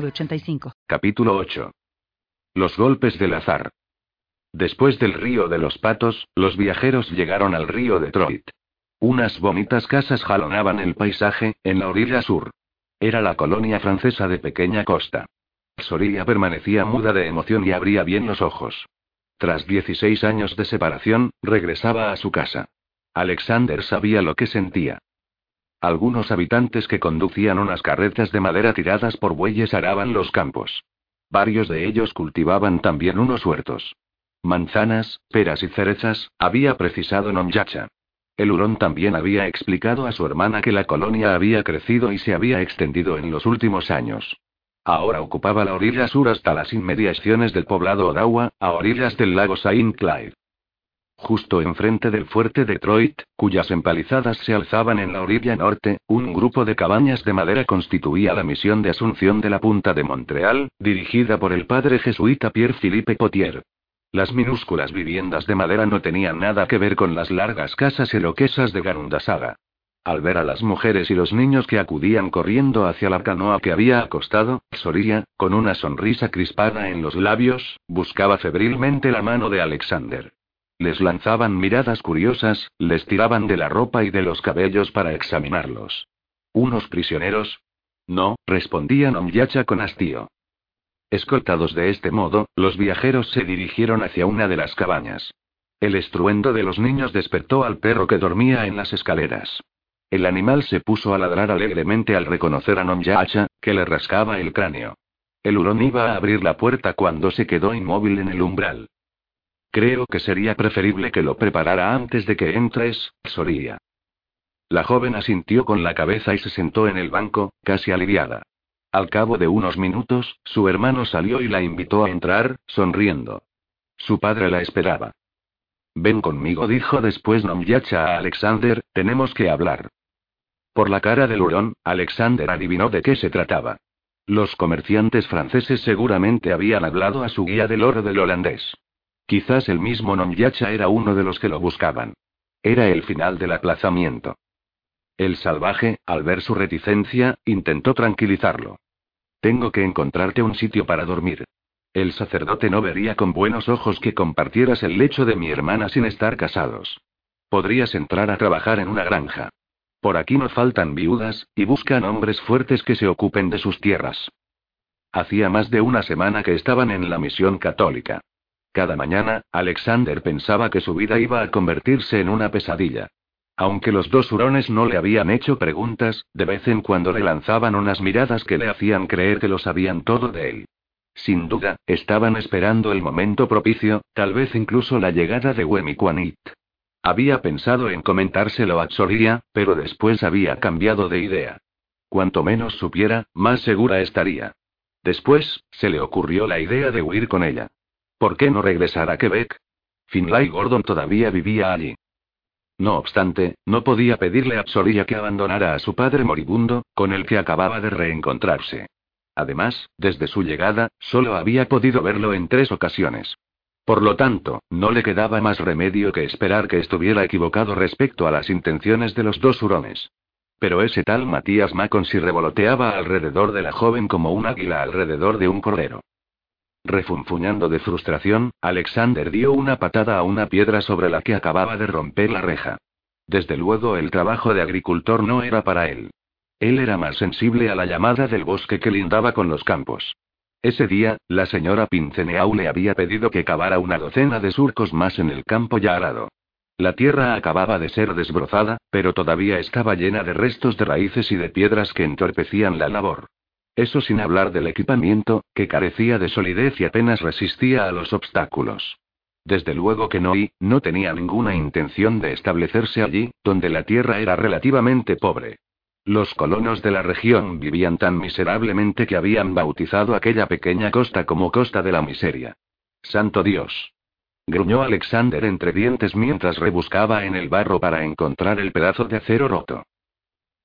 906985. Capítulo 8. Los golpes del azar. Después del río de los patos, los viajeros llegaron al río Detroit. Unas bonitas casas jalonaban el paisaje, en la orilla sur. Era la colonia francesa de pequeña costa. Sorilla permanecía muda de emoción y abría bien los ojos. Tras 16 años de separación, regresaba a su casa. Alexander sabía lo que sentía. Algunos habitantes que conducían unas carretas de madera tiradas por bueyes araban los campos. Varios de ellos cultivaban también unos huertos. Manzanas, peras y cerezas, había precisado Nomyacha. El hurón también había explicado a su hermana que la colonia había crecido y se había extendido en los últimos años. Ahora ocupaba la orilla sur hasta las inmediaciones del poblado Odawa, a orillas del lago Saint Clyde. Justo enfrente del fuerte Detroit, cuyas empalizadas se alzaban en la orilla norte, un grupo de cabañas de madera constituía la misión de Asunción de la Punta de Montreal, dirigida por el padre jesuita Pierre Philippe Potier. Las minúsculas viviendas de madera no tenían nada que ver con las largas casas eloquesas de Garundasaga. Al ver a las mujeres y los niños que acudían corriendo hacia la canoa que había acostado, Sorilla, con una sonrisa crispada en los labios, buscaba febrilmente la mano de Alexander. Les lanzaban miradas curiosas, les tiraban de la ropa y de los cabellos para examinarlos. ¿Unos prisioneros? No, respondían Omyacha con hastío. Escoltados de este modo, los viajeros se dirigieron hacia una de las cabañas. El estruendo de los niños despertó al perro que dormía en las escaleras. El animal se puso a ladrar alegremente al reconocer a Nomyacha, que le rascaba el cráneo. El hurón iba a abrir la puerta cuando se quedó inmóvil en el umbral. Creo que sería preferible que lo preparara antes de que entres, Soría. La joven asintió con la cabeza y se sentó en el banco, casi aliviada. Al cabo de unos minutos, su hermano salió y la invitó a entrar, sonriendo. Su padre la esperaba. Ven conmigo, dijo después Nomyacha a Alexander, tenemos que hablar. Por la cara del hurón, Alexander adivinó de qué se trataba. Los comerciantes franceses seguramente habían hablado a su guía del oro del holandés. Quizás el mismo Nomyacha era uno de los que lo buscaban. Era el final del aplazamiento. El salvaje, al ver su reticencia, intentó tranquilizarlo. Tengo que encontrarte un sitio para dormir. El sacerdote no vería con buenos ojos que compartieras el lecho de mi hermana sin estar casados. Podrías entrar a trabajar en una granja. Por aquí no faltan viudas, y buscan hombres fuertes que se ocupen de sus tierras. Hacía más de una semana que estaban en la misión católica. Cada mañana, Alexander pensaba que su vida iba a convertirse en una pesadilla. Aunque los dos hurones no le habían hecho preguntas, de vez en cuando le lanzaban unas miradas que le hacían creer que lo sabían todo de él. Sin duda, estaban esperando el momento propicio, tal vez incluso la llegada de Wemikwanit. Había pensado en comentárselo a Tsoria, pero después había cambiado de idea. Cuanto menos supiera, más segura estaría. Después, se le ocurrió la idea de huir con ella. ¿Por qué no regresar a Quebec? Finlay Gordon todavía vivía allí. No obstante, no podía pedirle a Psorilla que abandonara a su padre moribundo, con el que acababa de reencontrarse. Además, desde su llegada, solo había podido verlo en tres ocasiones. Por lo tanto, no le quedaba más remedio que esperar que estuviera equivocado respecto a las intenciones de los dos hurones. Pero ese tal Matías Maconsi revoloteaba alrededor de la joven como un águila alrededor de un cordero. Refunfuñando de frustración, Alexander dio una patada a una piedra sobre la que acababa de romper la reja. Desde luego el trabajo de agricultor no era para él. Él era más sensible a la llamada del bosque que lindaba con los campos. Ese día, la señora Pinceneau le había pedido que cavara una docena de surcos más en el campo ya arado. La tierra acababa de ser desbrozada, pero todavía estaba llena de restos de raíces y de piedras que entorpecían la labor. Eso sin hablar del equipamiento, que carecía de solidez y apenas resistía a los obstáculos. Desde luego que Noi, no tenía ninguna intención de establecerse allí, donde la tierra era relativamente pobre. Los colonos de la región vivían tan miserablemente que habían bautizado aquella pequeña costa como Costa de la Miseria. ¡Santo Dios! gruñó Alexander entre dientes mientras rebuscaba en el barro para encontrar el pedazo de acero roto.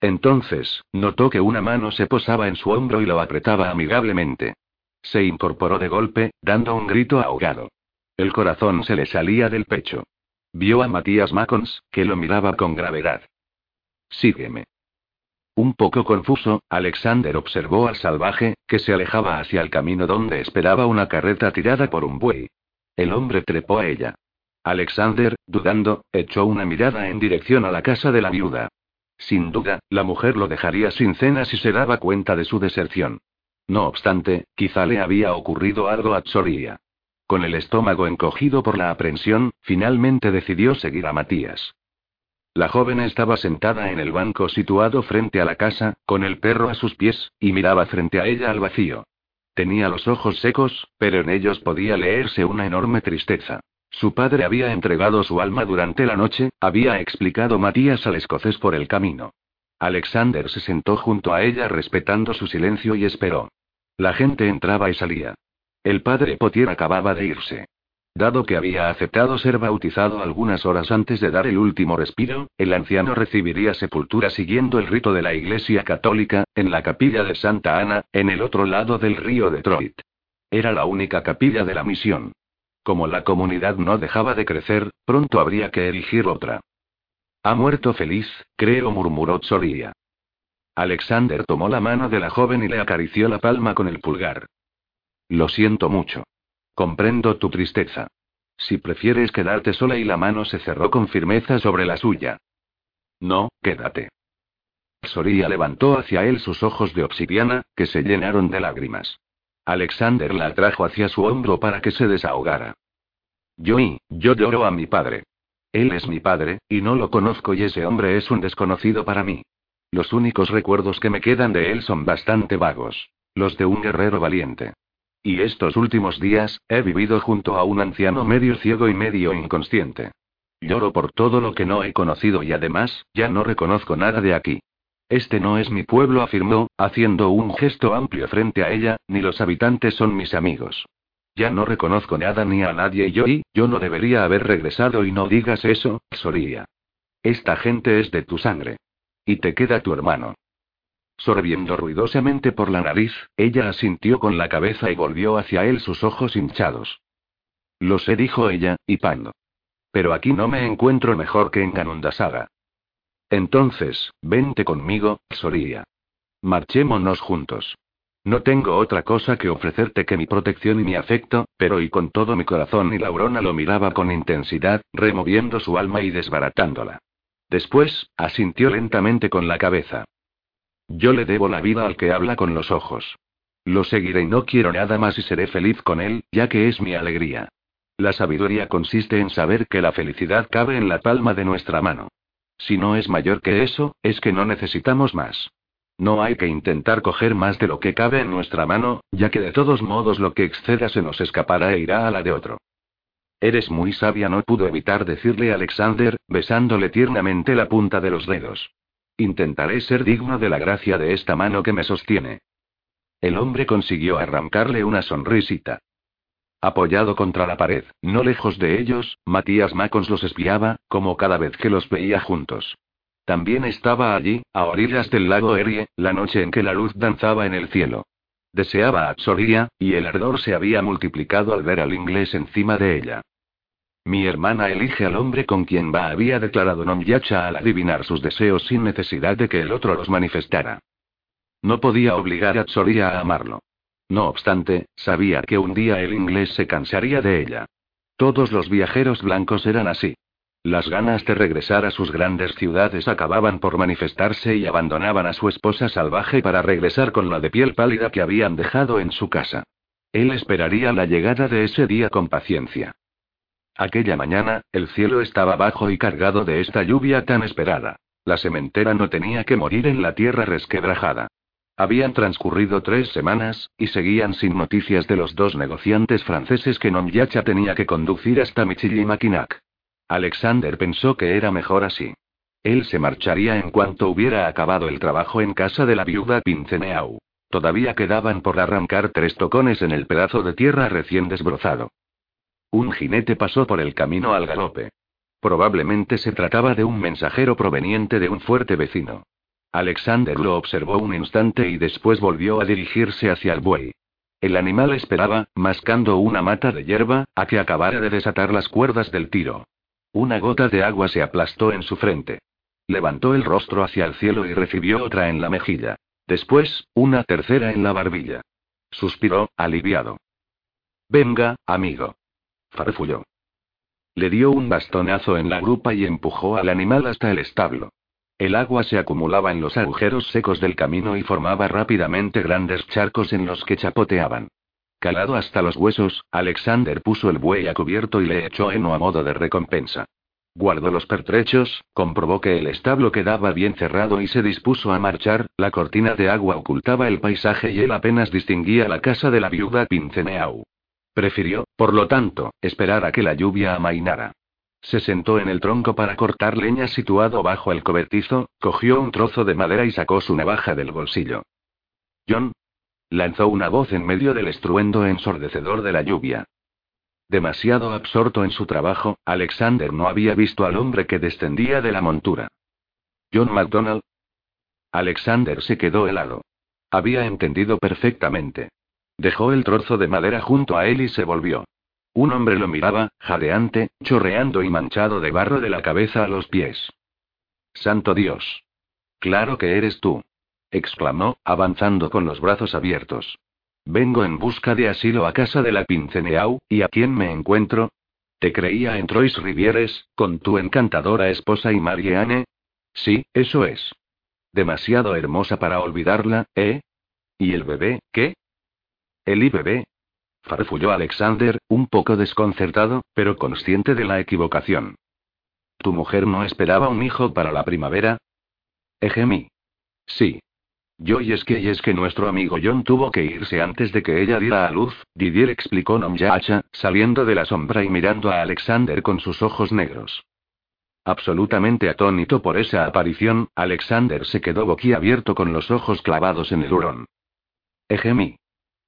Entonces, notó que una mano se posaba en su hombro y lo apretaba amigablemente. Se incorporó de golpe, dando un grito ahogado. El corazón se le salía del pecho. Vio a Matías Macons, que lo miraba con gravedad. Sígueme. Un poco confuso, Alexander observó al salvaje, que se alejaba hacia el camino donde esperaba una carreta tirada por un buey. El hombre trepó a ella. Alexander, dudando, echó una mirada en dirección a la casa de la viuda. Sin duda, la mujer lo dejaría sin cena si se daba cuenta de su deserción. No obstante, quizá le había ocurrido algo a Tsoria. Con el estómago encogido por la aprensión, finalmente decidió seguir a Matías. La joven estaba sentada en el banco situado frente a la casa, con el perro a sus pies, y miraba frente a ella al vacío. Tenía los ojos secos, pero en ellos podía leerse una enorme tristeza. Su padre había entregado su alma durante la noche, había explicado Matías al escocés por el camino. Alexander se sentó junto a ella respetando su silencio y esperó. La gente entraba y salía. El padre Potier acababa de irse. Dado que había aceptado ser bautizado algunas horas antes de dar el último respiro, el anciano recibiría sepultura siguiendo el rito de la Iglesia Católica, en la capilla de Santa Ana, en el otro lado del río Detroit. Era la única capilla de la misión. Como la comunidad no dejaba de crecer, pronto habría que erigir otra. Ha muerto feliz, creo, murmuró Tsoria. Alexander tomó la mano de la joven y le acarició la palma con el pulgar. Lo siento mucho. Comprendo tu tristeza. Si prefieres quedarte sola y la mano se cerró con firmeza sobre la suya. No, quédate. Soria levantó hacia él sus ojos de obsidiana, que se llenaron de lágrimas. Alexander la atrajo hacia su hombro para que se desahogara. Yo y, yo lloro a mi padre. Él es mi padre, y no lo conozco y ese hombre es un desconocido para mí. Los únicos recuerdos que me quedan de él son bastante vagos. Los de un guerrero valiente. Y estos últimos días, he vivido junto a un anciano medio ciego y medio inconsciente. Lloro por todo lo que no he conocido y además, ya no reconozco nada de aquí. Este no es mi pueblo, afirmó, haciendo un gesto amplio frente a ella, ni los habitantes son mis amigos. Ya no reconozco nada ni a nadie y yo y, yo no debería haber regresado y no digas eso, Soría. Esta gente es de tu sangre. Y te queda tu hermano. Sorbiendo ruidosamente por la nariz, ella asintió con la cabeza y volvió hacia él sus ojos hinchados. Lo sé, dijo ella, hipando. Pero aquí no me encuentro mejor que en Ganundasaga. Entonces, vente conmigo, Soria. Marchémonos juntos. No tengo otra cosa que ofrecerte que mi protección y mi afecto, pero y con todo mi corazón y Laurona lo miraba con intensidad, removiendo su alma y desbaratándola. Después, asintió lentamente con la cabeza. Yo le debo la vida al que habla con los ojos. Lo seguiré y no quiero nada más y seré feliz con él, ya que es mi alegría. La sabiduría consiste en saber que la felicidad cabe en la palma de nuestra mano. Si no es mayor que eso, es que no necesitamos más. No hay que intentar coger más de lo que cabe en nuestra mano, ya que de todos modos lo que exceda se nos escapará e irá a la de otro. Eres muy sabia, no pudo evitar decirle Alexander, besándole tiernamente la punta de los dedos. Intentaré ser digno de la gracia de esta mano que me sostiene. El hombre consiguió arrancarle una sonrisita. Apoyado contra la pared, no lejos de ellos, Matías Macons los espiaba, como cada vez que los veía juntos. También estaba allí, a orillas del lago Erie, la noche en que la luz danzaba en el cielo. Deseaba a Soria, y el ardor se había multiplicado al ver al inglés encima de ella. Mi hermana elige al hombre con quien va, había declarado Nomyacha al adivinar sus deseos sin necesidad de que el otro los manifestara. No podía obligar a Tsoria a amarlo. No obstante, sabía que un día el inglés se cansaría de ella. Todos los viajeros blancos eran así. Las ganas de regresar a sus grandes ciudades acababan por manifestarse y abandonaban a su esposa salvaje para regresar con la de piel pálida que habían dejado en su casa. Él esperaría la llegada de ese día con paciencia. Aquella mañana, el cielo estaba bajo y cargado de esta lluvia tan esperada. La sementera no tenía que morir en la tierra resquebrajada. Habían transcurrido tres semanas, y seguían sin noticias de los dos negociantes franceses que Nomyacha tenía que conducir hasta Michillimackinac. Alexander pensó que era mejor así. Él se marcharía en cuanto hubiera acabado el trabajo en casa de la viuda Pinceneau. Todavía quedaban por arrancar tres tocones en el pedazo de tierra recién desbrozado. Un jinete pasó por el camino al galope. Probablemente se trataba de un mensajero proveniente de un fuerte vecino. Alexander lo observó un instante y después volvió a dirigirse hacia el buey. El animal esperaba, mascando una mata de hierba, a que acabara de desatar las cuerdas del tiro. Una gota de agua se aplastó en su frente. Levantó el rostro hacia el cielo y recibió otra en la mejilla. Después, una tercera en la barbilla. Suspiró, aliviado. Venga, amigo. Farfulló. Le dio un bastonazo en la grupa y empujó al animal hasta el establo. El agua se acumulaba en los agujeros secos del camino y formaba rápidamente grandes charcos en los que chapoteaban. Calado hasta los huesos, Alexander puso el buey a cubierto y le echó heno a modo de recompensa. Guardó los pertrechos, comprobó que el establo quedaba bien cerrado y se dispuso a marchar, la cortina de agua ocultaba el paisaje y él apenas distinguía la casa de la viuda Pinceneau. Prefirió, por lo tanto, esperar a que la lluvia amainara. Se sentó en el tronco para cortar leña situado bajo el cobertizo, cogió un trozo de madera y sacó su navaja del bolsillo. John. Lanzó una voz en medio del estruendo ensordecedor de la lluvia. Demasiado absorto en su trabajo, Alexander no había visto al hombre que descendía de la montura. John MacDonald. Alexander se quedó helado. Había entendido perfectamente. Dejó el trozo de madera junto a él y se volvió. Un hombre lo miraba, jadeante, chorreando y manchado de barro de la cabeza a los pies. Santo Dios. Claro que eres tú. exclamó, avanzando con los brazos abiertos. Vengo en busca de asilo a casa de la Pinceneau, ¿y a quién me encuentro? Te creía en Trois Rivieres, con tu encantadora esposa y Marianne. Sí, eso es. Demasiado hermosa para olvidarla, ¿eh? ¿Y el bebé, qué? El bebé, farfulló Alexander, un poco desconcertado, pero consciente de la equivocación. ¿Tu mujer no esperaba un hijo para la primavera? Ejemi. Sí. Yo y es que y es que nuestro amigo John tuvo que irse antes de que ella diera a luz, Didier explicó Nomyacha, saliendo de la sombra y mirando a Alexander con sus ojos negros. Absolutamente atónito por esa aparición, Alexander se quedó boquiabierto con los ojos clavados en el hurón. Ejemi.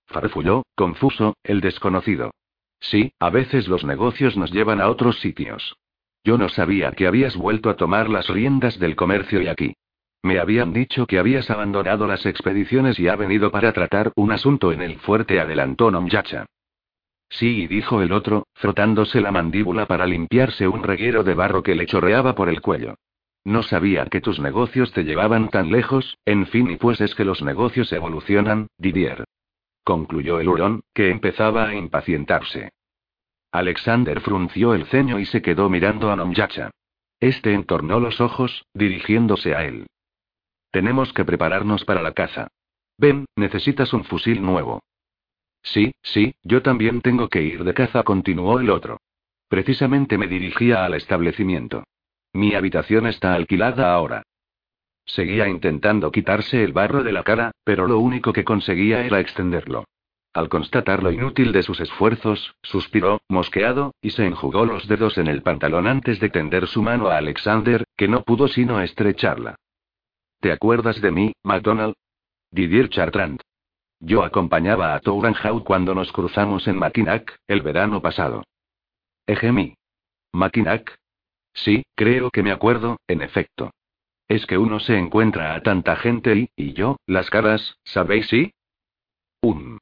Farfulló, confuso, el desconocido. Sí, a veces los negocios nos llevan a otros sitios. Yo no sabía que habías vuelto a tomar las riendas del comercio y aquí. Me habían dicho que habías abandonado las expediciones y ha venido para tratar un asunto en el fuerte, adelantó Nomyacha. Sí, dijo el otro, frotándose la mandíbula para limpiarse un reguero de barro que le chorreaba por el cuello. No sabía que tus negocios te llevaban tan lejos, en fin, y pues es que los negocios evolucionan, Didier concluyó el hurón, que empezaba a impacientarse. Alexander frunció el ceño y se quedó mirando a Nomyacha. Este entornó los ojos, dirigiéndose a él. Tenemos que prepararnos para la caza. Ven, necesitas un fusil nuevo. Sí, sí, yo también tengo que ir de caza, continuó el otro. Precisamente me dirigía al establecimiento. Mi habitación está alquilada ahora. Seguía intentando quitarse el barro de la cara, pero lo único que conseguía era extenderlo. Al constatar lo inútil de sus esfuerzos, suspiró, mosqueado, y se enjugó los dedos en el pantalón antes de tender su mano a Alexander, que no pudo sino estrecharla. ¿Te acuerdas de mí, McDonald? Didier Chartrand. Yo acompañaba a Tourangeau cuando nos cruzamos en Mackinac, el verano pasado. Ejemi. ¿Mackinac? Sí, creo que me acuerdo, en efecto. Es que uno se encuentra a tanta gente y, y yo, las caras, ¿sabéis sí? Un.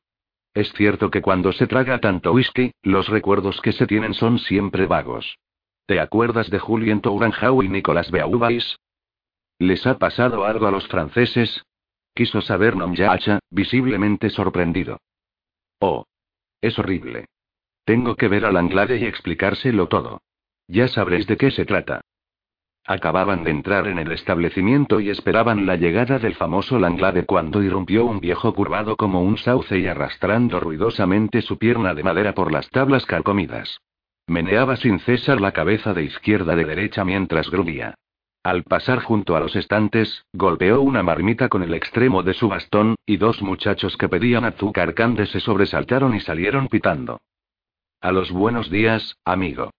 Es cierto que cuando se traga tanto whisky, los recuerdos que se tienen son siempre vagos. ¿Te acuerdas de Julien Tourangeau y Nicolas Beauvais? ¿Les ha pasado algo a los franceses? Quiso saber Nomyacha, visiblemente sorprendido. Oh. Es horrible. Tengo que ver al Anglade y explicárselo todo. Ya sabréis de qué se trata. Acababan de entrar en el establecimiento y esperaban la llegada del famoso Langlade cuando irrumpió un viejo curvado como un sauce y arrastrando ruidosamente su pierna de madera por las tablas carcomidas. Meneaba sin cesar la cabeza de izquierda a de derecha mientras gruñía. Al pasar junto a los estantes, golpeó una marmita con el extremo de su bastón, y dos muchachos que pedían azúcar cande se sobresaltaron y salieron pitando. A los buenos días, amigo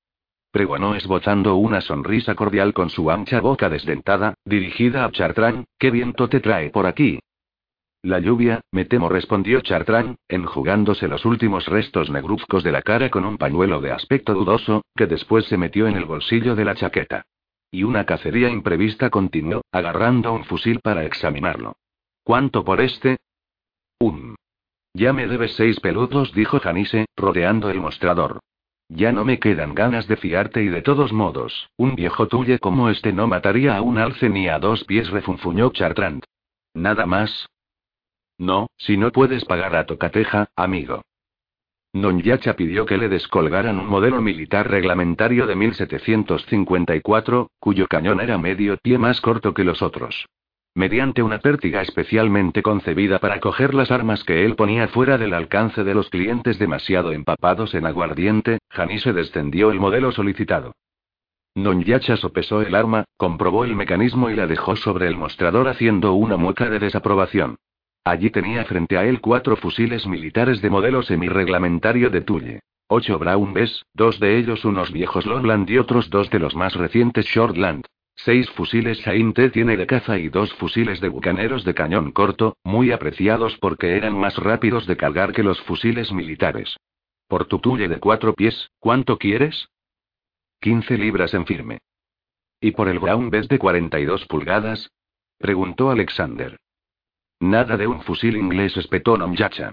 pregonó esbozando una sonrisa cordial con su ancha boca desdentada, dirigida a Chartrán, ¿qué viento te trae por aquí? La lluvia, me temo, respondió Chartrán, enjugándose los últimos restos negruzcos de la cara con un pañuelo de aspecto dudoso, que después se metió en el bolsillo de la chaqueta. Y una cacería imprevista continuó, agarrando un fusil para examinarlo. ¿Cuánto por este? Un. Ya me debes seis peludos, dijo Janise, rodeando el mostrador. Ya no me quedan ganas de fiarte y de todos modos, un viejo tuyo como este no mataría a un alce ni a dos pies, refunfuñó Chartrand. ¿Nada más? No, si no puedes pagar a tocateja, amigo. Yacha pidió que le descolgaran un modelo militar reglamentario de 1754, cuyo cañón era medio pie más corto que los otros. Mediante una pértiga especialmente concebida para coger las armas que él ponía fuera del alcance de los clientes demasiado empapados en aguardiente, Janise descendió el modelo solicitado. Nonyacha sopesó el arma, comprobó el mecanismo y la dejó sobre el mostrador haciendo una mueca de desaprobación. Allí tenía frente a él cuatro fusiles militares de modelo semirreglamentario de Tulle. Ocho Brown Bess, dos de ellos unos viejos Lowland y otros dos de los más recientes Shortland. Seis fusiles Sainte tiene de caza y dos fusiles de bucaneros de cañón corto, muy apreciados porque eran más rápidos de cargar que los fusiles militares. Por tu Tulle de cuatro pies, ¿cuánto quieres? Quince libras en firme. ¿Y por el Brown Bess de 42 pulgadas? preguntó Alexander. Nada de un fusil inglés, espetó Nomyacha.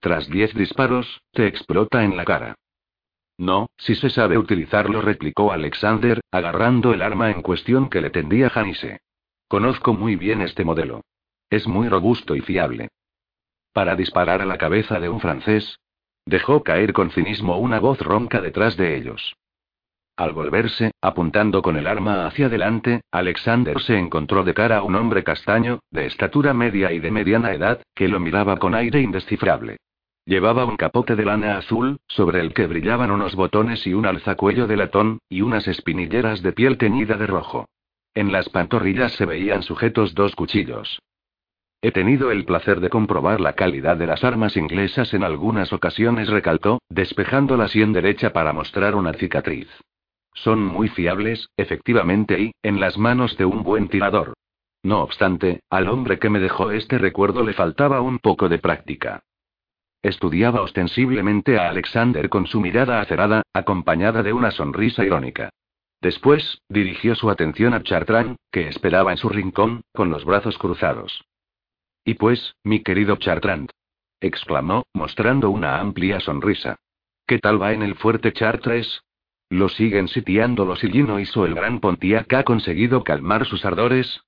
Tras diez disparos, te explota en la cara. No, si se sabe utilizarlo, replicó Alexander, agarrando el arma en cuestión que le tendía Janise. Conozco muy bien este modelo. Es muy robusto y fiable. Para disparar a la cabeza de un francés. Dejó caer con cinismo una voz ronca detrás de ellos. Al volverse, apuntando con el arma hacia adelante, Alexander se encontró de cara a un hombre castaño, de estatura media y de mediana edad, que lo miraba con aire indescifrable. Llevaba un capote de lana azul, sobre el que brillaban unos botones y un alzacuello de latón, y unas espinilleras de piel teñida de rojo. En las pantorrillas se veían sujetos dos cuchillos. He tenido el placer de comprobar la calidad de las armas inglesas en algunas ocasiones, recalcó, despejando la sien derecha para mostrar una cicatriz. Son muy fiables, efectivamente, y, en las manos de un buen tirador. No obstante, al hombre que me dejó este recuerdo le faltaba un poco de práctica. Estudiaba ostensiblemente a Alexander con su mirada acerada, acompañada de una sonrisa irónica. Después, dirigió su atención a Chartrand, que esperaba en su rincón, con los brazos cruzados. Y pues, mi querido Chartrand. exclamó, mostrando una amplia sonrisa. ¿Qué tal va en el fuerte Chartres? Lo siguen sitiando los Illinois o el gran Pontiac ha conseguido calmar sus ardores.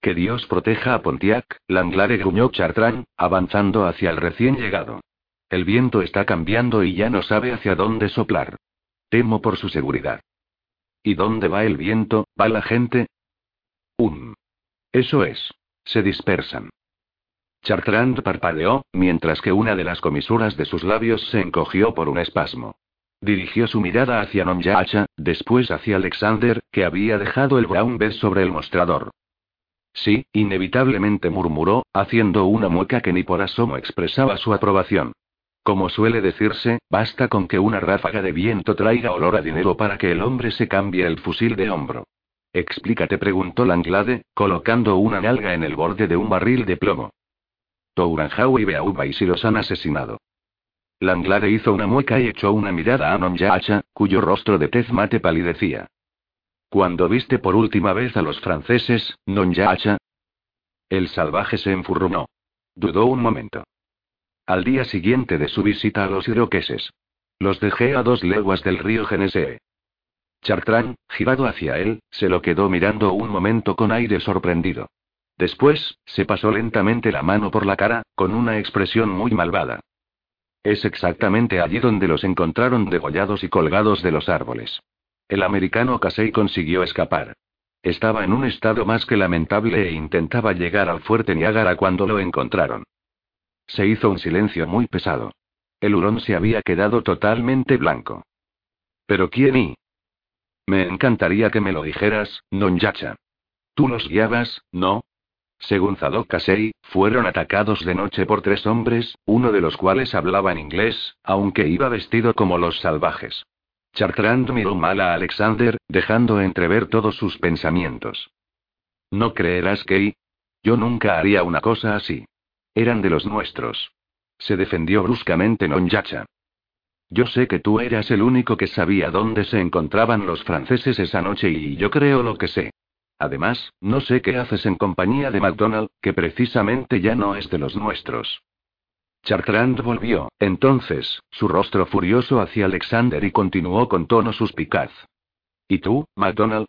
Que Dios proteja a Pontiac, Langlare gruñó Chartrán, avanzando hacia el recién llegado. El viento está cambiando y ya no sabe hacia dónde soplar. Temo por su seguridad. ¿Y dónde va el viento? ¿Va la gente? Um. Eso es. Se dispersan. Chartrand parpadeó, mientras que una de las comisuras de sus labios se encogió por un espasmo. Dirigió su mirada hacia Nomyacha, después hacia Alexander, que había dejado el brown bed sobre el mostrador. Sí, inevitablemente murmuró, haciendo una mueca que ni por asomo expresaba su aprobación. Como suele decirse, basta con que una ráfaga de viento traiga olor a dinero para que el hombre se cambie el fusil de hombro. Explícate, preguntó Langlade, colocando una nalga en el borde de un barril de plomo. Touranjau y Beauba y si los han asesinado. Langlade hizo una mueca y echó una mirada a Nonyacha, cuyo rostro de tez mate palidecía. ¿Cuándo viste por última vez a los franceses, Nonyacha? El salvaje se enfurruñó. Dudó un momento. Al día siguiente de su visita a los iroqueses. Los dejé a dos leguas del río Genesee. Chartrán, girado hacia él, se lo quedó mirando un momento con aire sorprendido. Después, se pasó lentamente la mano por la cara, con una expresión muy malvada. Es exactamente allí donde los encontraron degollados y colgados de los árboles. El americano Casey consiguió escapar. Estaba en un estado más que lamentable e intentaba llegar al fuerte Niágara cuando lo encontraron. Se hizo un silencio muy pesado. El hurón se había quedado totalmente blanco. ¿Pero quién y? Me encantaría que me lo dijeras, Nonyacha. Tú los guiabas, ¿no? Según Zadok Kasei, fueron atacados de noche por tres hombres, uno de los cuales hablaba en inglés, aunque iba vestido como los salvajes. Chartrand miró mal a Alexander, dejando entrever todos sus pensamientos. No creerás que... Yo nunca haría una cosa así. Eran de los nuestros. Se defendió bruscamente Nonyacha. Yo sé que tú eras el único que sabía dónde se encontraban los franceses esa noche y yo creo lo que sé. Además, no sé qué haces en compañía de MacDonald, que precisamente ya no es de los nuestros. Chartrand volvió, entonces, su rostro furioso hacia Alexander y continuó con tono suspicaz. ¿Y tú, MacDonald?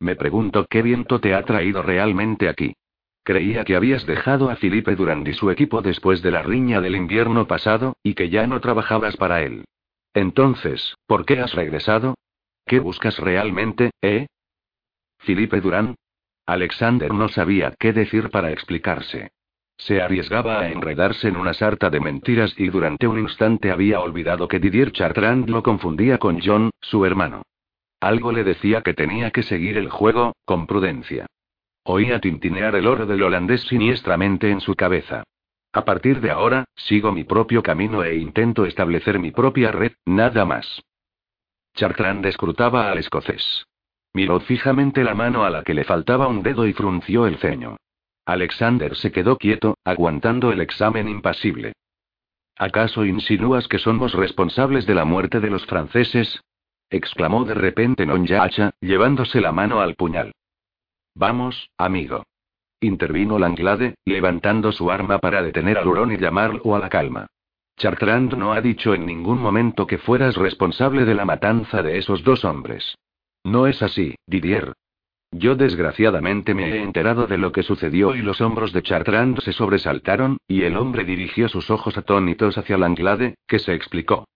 Me pregunto qué viento te ha traído realmente aquí. Creía que habías dejado a Felipe Durand y su equipo después de la riña del invierno pasado, y que ya no trabajabas para él. Entonces, ¿por qué has regresado? ¿Qué buscas realmente, eh? Felipe Durand. Alexander no sabía qué decir para explicarse. Se arriesgaba a enredarse en una sarta de mentiras y durante un instante había olvidado que Didier Chartrand lo confundía con John, su hermano. Algo le decía que tenía que seguir el juego, con prudencia. Oía tintinear el oro del holandés siniestramente en su cabeza. A partir de ahora, sigo mi propio camino e intento establecer mi propia red, nada más. Chartrand escrutaba al escocés. Miró fijamente la mano a la que le faltaba un dedo y frunció el ceño. Alexander se quedó quieto, aguantando el examen impasible. ¿Acaso insinúas que somos responsables de la muerte de los franceses? exclamó de repente Nonyacha, llevándose la mano al puñal. Vamos, amigo. Intervino Langlade, levantando su arma para detener al hurón y llamarlo a la calma. Chartrand no ha dicho en ningún momento que fueras responsable de la matanza de esos dos hombres. No es así, Didier. Yo desgraciadamente me he enterado de lo que sucedió y los hombros de Chartrand se sobresaltaron, y el hombre dirigió sus ojos atónitos hacia Langlade, que se explicó.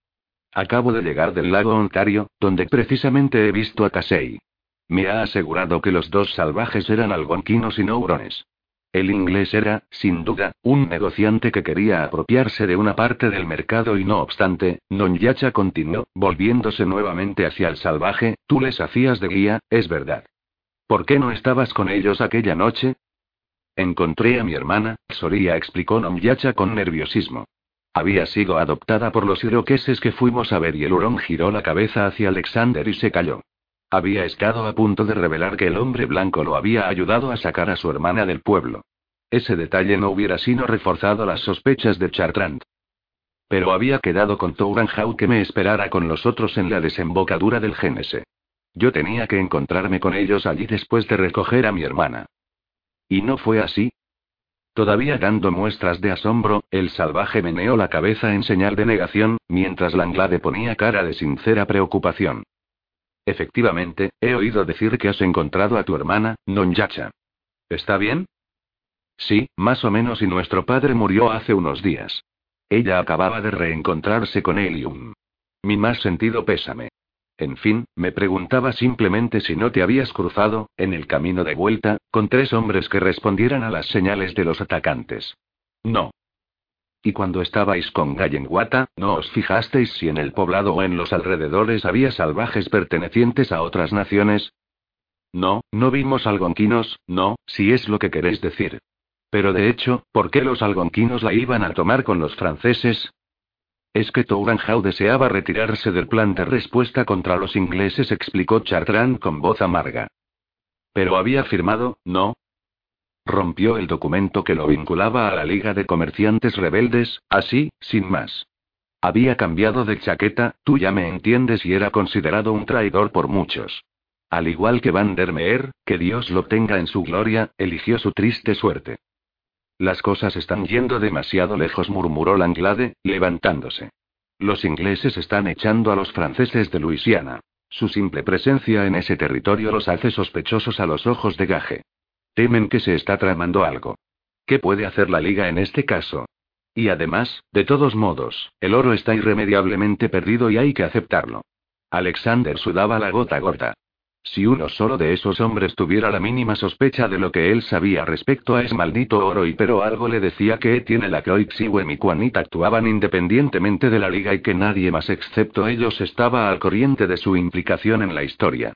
Acabo de llegar del lago Ontario, donde precisamente he visto a Casey. Me ha asegurado que los dos salvajes eran algonquinos y no hurones. El inglés era, sin duda, un negociante que quería apropiarse de una parte del mercado y no obstante, Nonyacha continuó, volviéndose nuevamente hacia el salvaje, tú les hacías de guía, es verdad. ¿Por qué no estabas con ellos aquella noche? Encontré a mi hermana, Soria explicó Nonyacha con nerviosismo. Había sido adoptada por los iroqueses que fuimos a ver y el hurón giró la cabeza hacia Alexander y se calló. Había estado a punto de revelar que el hombre blanco lo había ayudado a sacar a su hermana del pueblo. Ese detalle no hubiera sino reforzado las sospechas de Chartrand. Pero había quedado con Touranjau que me esperara con los otros en la desembocadura del Génese. Yo tenía que encontrarme con ellos allí después de recoger a mi hermana. ¿Y no fue así? Todavía dando muestras de asombro, el salvaje meneó la cabeza en señal de negación, mientras Langlade ponía cara de sincera preocupación. Efectivamente, he oído decir que has encontrado a tu hermana, Nonyacha. ¿Está bien? Sí, más o menos, y nuestro padre murió hace unos días. Ella acababa de reencontrarse con un. Mi más sentido pésame. En fin, me preguntaba simplemente si no te habías cruzado, en el camino de vuelta, con tres hombres que respondieran a las señales de los atacantes. No. Y cuando estabais con Gallenguata, ¿no os fijasteis si en el poblado o en los alrededores había salvajes pertenecientes a otras naciones? No, no vimos algonquinos, no, si es lo que queréis decir. Pero de hecho, ¿por qué los algonquinos la iban a tomar con los franceses? Es que Touranjau deseaba retirarse del plan de respuesta contra los ingleses, explicó Chartrand con voz amarga. Pero había firmado, ¿no? Rompió el documento que lo vinculaba a la Liga de Comerciantes Rebeldes, así, sin más. Había cambiado de chaqueta, tú ya me entiendes, y era considerado un traidor por muchos. Al igual que Van der Meer, que Dios lo tenga en su gloria, eligió su triste suerte. Las cosas están yendo demasiado lejos, murmuró Langlade, levantándose. Los ingleses están echando a los franceses de Luisiana. Su simple presencia en ese territorio los hace sospechosos a los ojos de Gage. Temen que se está tramando algo. ¿Qué puede hacer la Liga en este caso? Y además, de todos modos, el oro está irremediablemente perdido y hay que aceptarlo. Alexander sudaba la gota gorda. Si uno solo de esos hombres tuviera la mínima sospecha de lo que él sabía respecto a ese maldito oro y pero algo le decía que tiene la Croix y Juanita actuaban independientemente de la liga y que nadie más excepto ellos estaba al corriente de su implicación en la historia.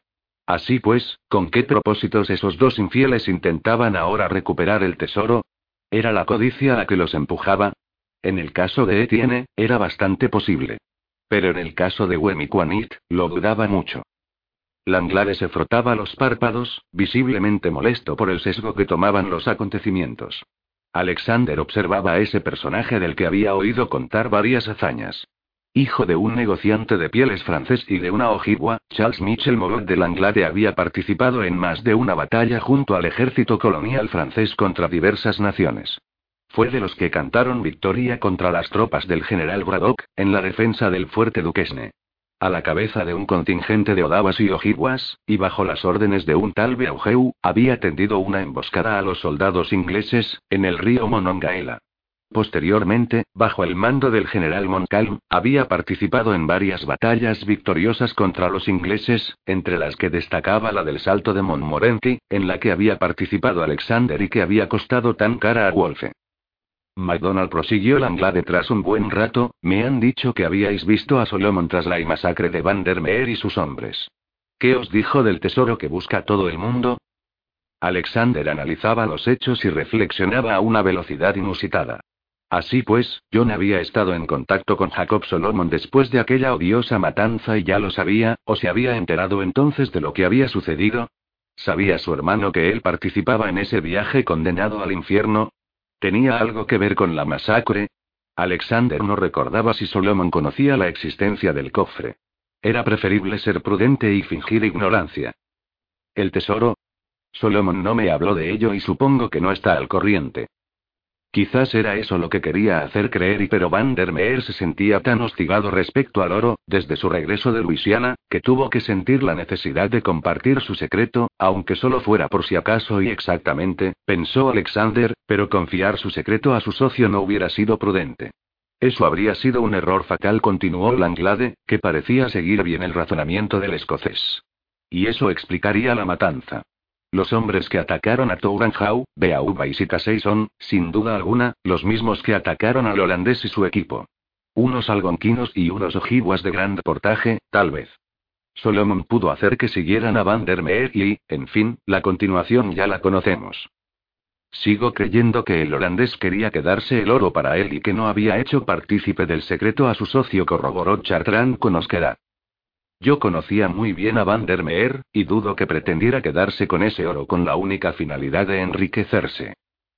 Así pues, ¿con qué propósitos esos dos infieles intentaban ahora recuperar el tesoro? ¿Era la codicia la que los empujaba? En el caso de Etienne, era bastante posible. Pero en el caso de Wemikwanit, lo dudaba mucho. Langlade se frotaba los párpados, visiblemente molesto por el sesgo que tomaban los acontecimientos. Alexander observaba a ese personaje del que había oído contar varias hazañas. Hijo de un negociante de pieles francés y de una ojigua, Charles Michel Mogot de Langlade había participado en más de una batalla junto al ejército colonial francés contra diversas naciones. Fue de los que cantaron victoria contra las tropas del general Braddock, en la defensa del fuerte Duquesne. A la cabeza de un contingente de odavas y ojiguas, y bajo las órdenes de un tal Beaujeu, había tendido una emboscada a los soldados ingleses, en el río Monongahela. Posteriormente, bajo el mando del general Montcalm, había participado en varias batallas victoriosas contra los ingleses, entre las que destacaba la del Salto de Montmorency, en la que había participado Alexander y que había costado tan cara a Wolfe. MacDonald prosiguió Langlade tras un buen rato, me han dicho que habíais visto a Solomon tras la masacre de Vandermeer y sus hombres. ¿Qué os dijo del tesoro que busca todo el mundo? Alexander analizaba los hechos y reflexionaba a una velocidad inusitada. Así pues, John había estado en contacto con Jacob Solomon después de aquella odiosa matanza y ya lo sabía, o se había enterado entonces de lo que había sucedido. ¿Sabía su hermano que él participaba en ese viaje condenado al infierno? ¿Tenía algo que ver con la masacre? Alexander no recordaba si Solomon conocía la existencia del cofre. Era preferible ser prudente y fingir ignorancia. ¿El tesoro? Solomon no me habló de ello y supongo que no está al corriente. Quizás era eso lo que quería hacer creer y pero Van der Meer se sentía tan hostigado respecto al oro, desde su regreso de Luisiana, que tuvo que sentir la necesidad de compartir su secreto, aunque solo fuera por si acaso y exactamente, pensó Alexander, pero confiar su secreto a su socio no hubiera sido prudente. Eso habría sido un error fatal, continuó Langlade, que parecía seguir bien el razonamiento del escocés. Y eso explicaría la matanza. Los hombres que atacaron a Touranjau, Beauba y Sitasei son, sin duda alguna, los mismos que atacaron al holandés y su equipo. Unos algonquinos y unos ojiguas de gran portaje, tal vez. Solomon pudo hacer que siguieran a Van der Meer y, en fin, la continuación ya la conocemos. Sigo creyendo que el holandés quería quedarse el oro para él y que no había hecho partícipe del secreto a su socio, corroboró Chartrand con osquedad. Yo conocía muy bien a Van der Meer, y dudo que pretendiera quedarse con ese oro con la única finalidad de enriquecerse.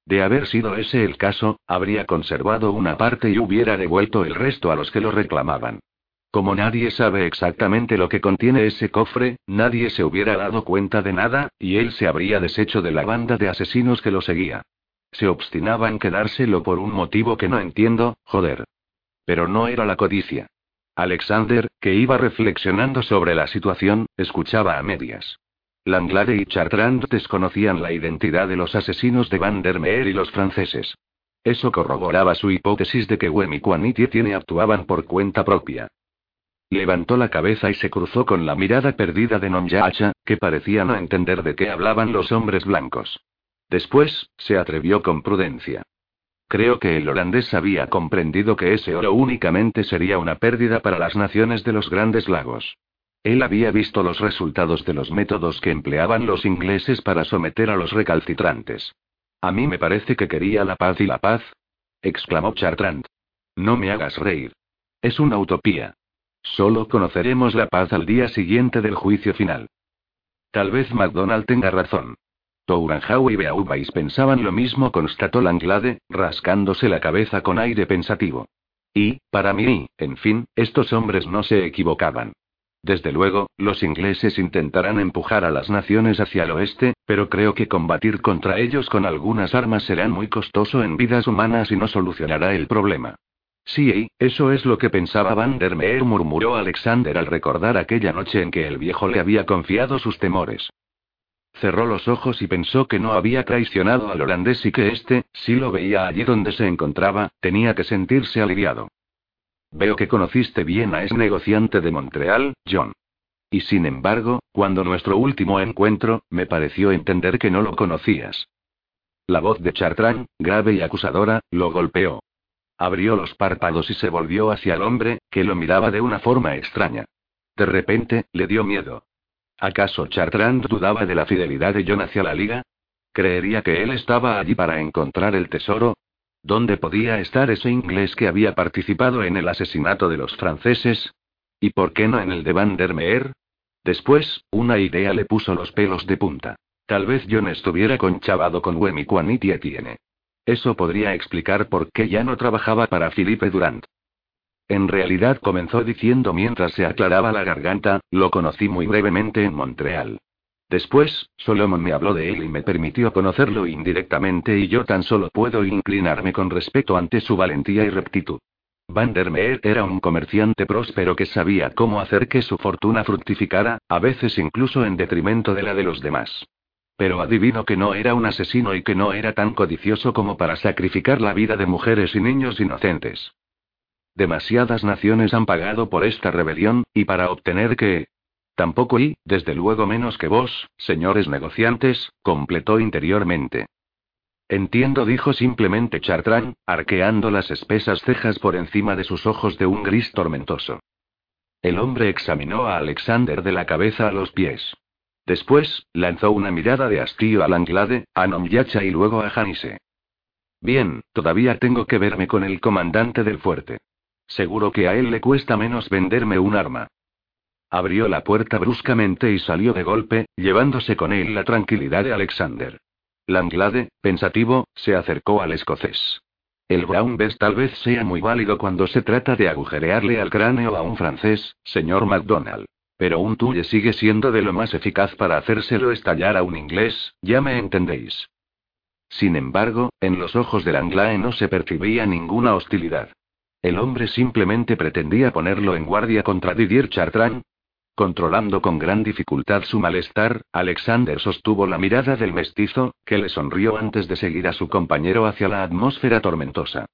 De haber sido ese el caso, habría conservado una parte y hubiera devuelto el resto a los que lo reclamaban. Como nadie sabe exactamente lo que contiene ese cofre, nadie se hubiera dado cuenta de nada, y él se habría deshecho de la banda de asesinos que lo seguía. Se obstinaba en quedárselo por un motivo que no entiendo, joder. Pero no era la codicia. Alexander, que iba reflexionando sobre la situación, escuchaba a medias. Langlade y Chartrand desconocían la identidad de los asesinos de Van der Meer y los franceses. Eso corroboraba su hipótesis de que Wem y Quaniti tiene actuaban por cuenta propia. Levantó la cabeza y se cruzó con la mirada perdida de Nonyacha, que parecía no entender de qué hablaban los hombres blancos. Después, se atrevió con prudencia. Creo que el holandés había comprendido que ese oro únicamente sería una pérdida para las naciones de los grandes lagos. Él había visto los resultados de los métodos que empleaban los ingleses para someter a los recalcitrantes. A mí me parece que quería la paz y la paz, exclamó Chartrand. No me hagas reír. Es una utopía. Solo conoceremos la paz al día siguiente del juicio final. Tal vez MacDonald tenga razón. Touranjau y Beaubais pensaban lo mismo, constató Langlade, rascándose la cabeza con aire pensativo. Y, para mí, en fin, estos hombres no se equivocaban. Desde luego, los ingleses intentarán empujar a las naciones hacia el oeste, pero creo que combatir contra ellos con algunas armas será muy costoso en vidas humanas y no solucionará el problema. Sí, eso es lo que pensaba Van der Meer, murmuró Alexander al recordar aquella noche en que el viejo le había confiado sus temores. Cerró los ojos y pensó que no había traicionado al holandés y que éste, si lo veía allí donde se encontraba, tenía que sentirse aliviado. Veo que conociste bien a ese negociante de Montreal, John. Y sin embargo, cuando nuestro último encuentro, me pareció entender que no lo conocías. La voz de Chartrand, grave y acusadora, lo golpeó. Abrió los párpados y se volvió hacia el hombre, que lo miraba de una forma extraña. De repente, le dio miedo. ¿Acaso Chartrand dudaba de la fidelidad de John hacia la Liga? ¿Creería que él estaba allí para encontrar el tesoro? ¿Dónde podía estar ese inglés que había participado en el asesinato de los franceses? ¿Y por qué no en el de Vandermeer? Después, una idea le puso los pelos de punta. Tal vez John estuviera conchavado con Wemmy y Etienne. Eso podría explicar por qué ya no trabajaba para Philippe Durant. En realidad comenzó diciendo mientras se aclaraba la garganta, lo conocí muy brevemente en Montreal. Después, Solomon me habló de él y me permitió conocerlo indirectamente y yo tan solo puedo inclinarme con respeto ante su valentía y rectitud. Vandermeer era un comerciante próspero que sabía cómo hacer que su fortuna fructificara, a veces incluso en detrimento de la de los demás. Pero adivino que no era un asesino y que no era tan codicioso como para sacrificar la vida de mujeres y niños inocentes. Demasiadas naciones han pagado por esta rebelión, y para obtener que... Tampoco y, desde luego menos que vos, señores negociantes, completó interiormente. Entiendo, dijo simplemente Chartrán, arqueando las espesas cejas por encima de sus ojos de un gris tormentoso. El hombre examinó a Alexander de la cabeza a los pies. Después, lanzó una mirada de hastío a Langlade, a Nomyacha y luego a Janise. Bien, todavía tengo que verme con el comandante del fuerte. Seguro que a él le cuesta menos venderme un arma. Abrió la puerta bruscamente y salió de golpe, llevándose con él la tranquilidad de Alexander. Langlade, pensativo, se acercó al escocés. El Brown Bess tal vez sea muy válido cuando se trata de agujerearle al cráneo a un francés, señor MacDonald. Pero un tulle sigue siendo de lo más eficaz para hacérselo estallar a un inglés, ya me entendéis. Sin embargo, en los ojos de Langlae no se percibía ninguna hostilidad. El hombre simplemente pretendía ponerlo en guardia contra Didier Chartrand, Controlando con gran dificultad su malestar, Alexander sostuvo la mirada del mestizo, que le sonrió antes de seguir a su compañero hacia la atmósfera tormentosa.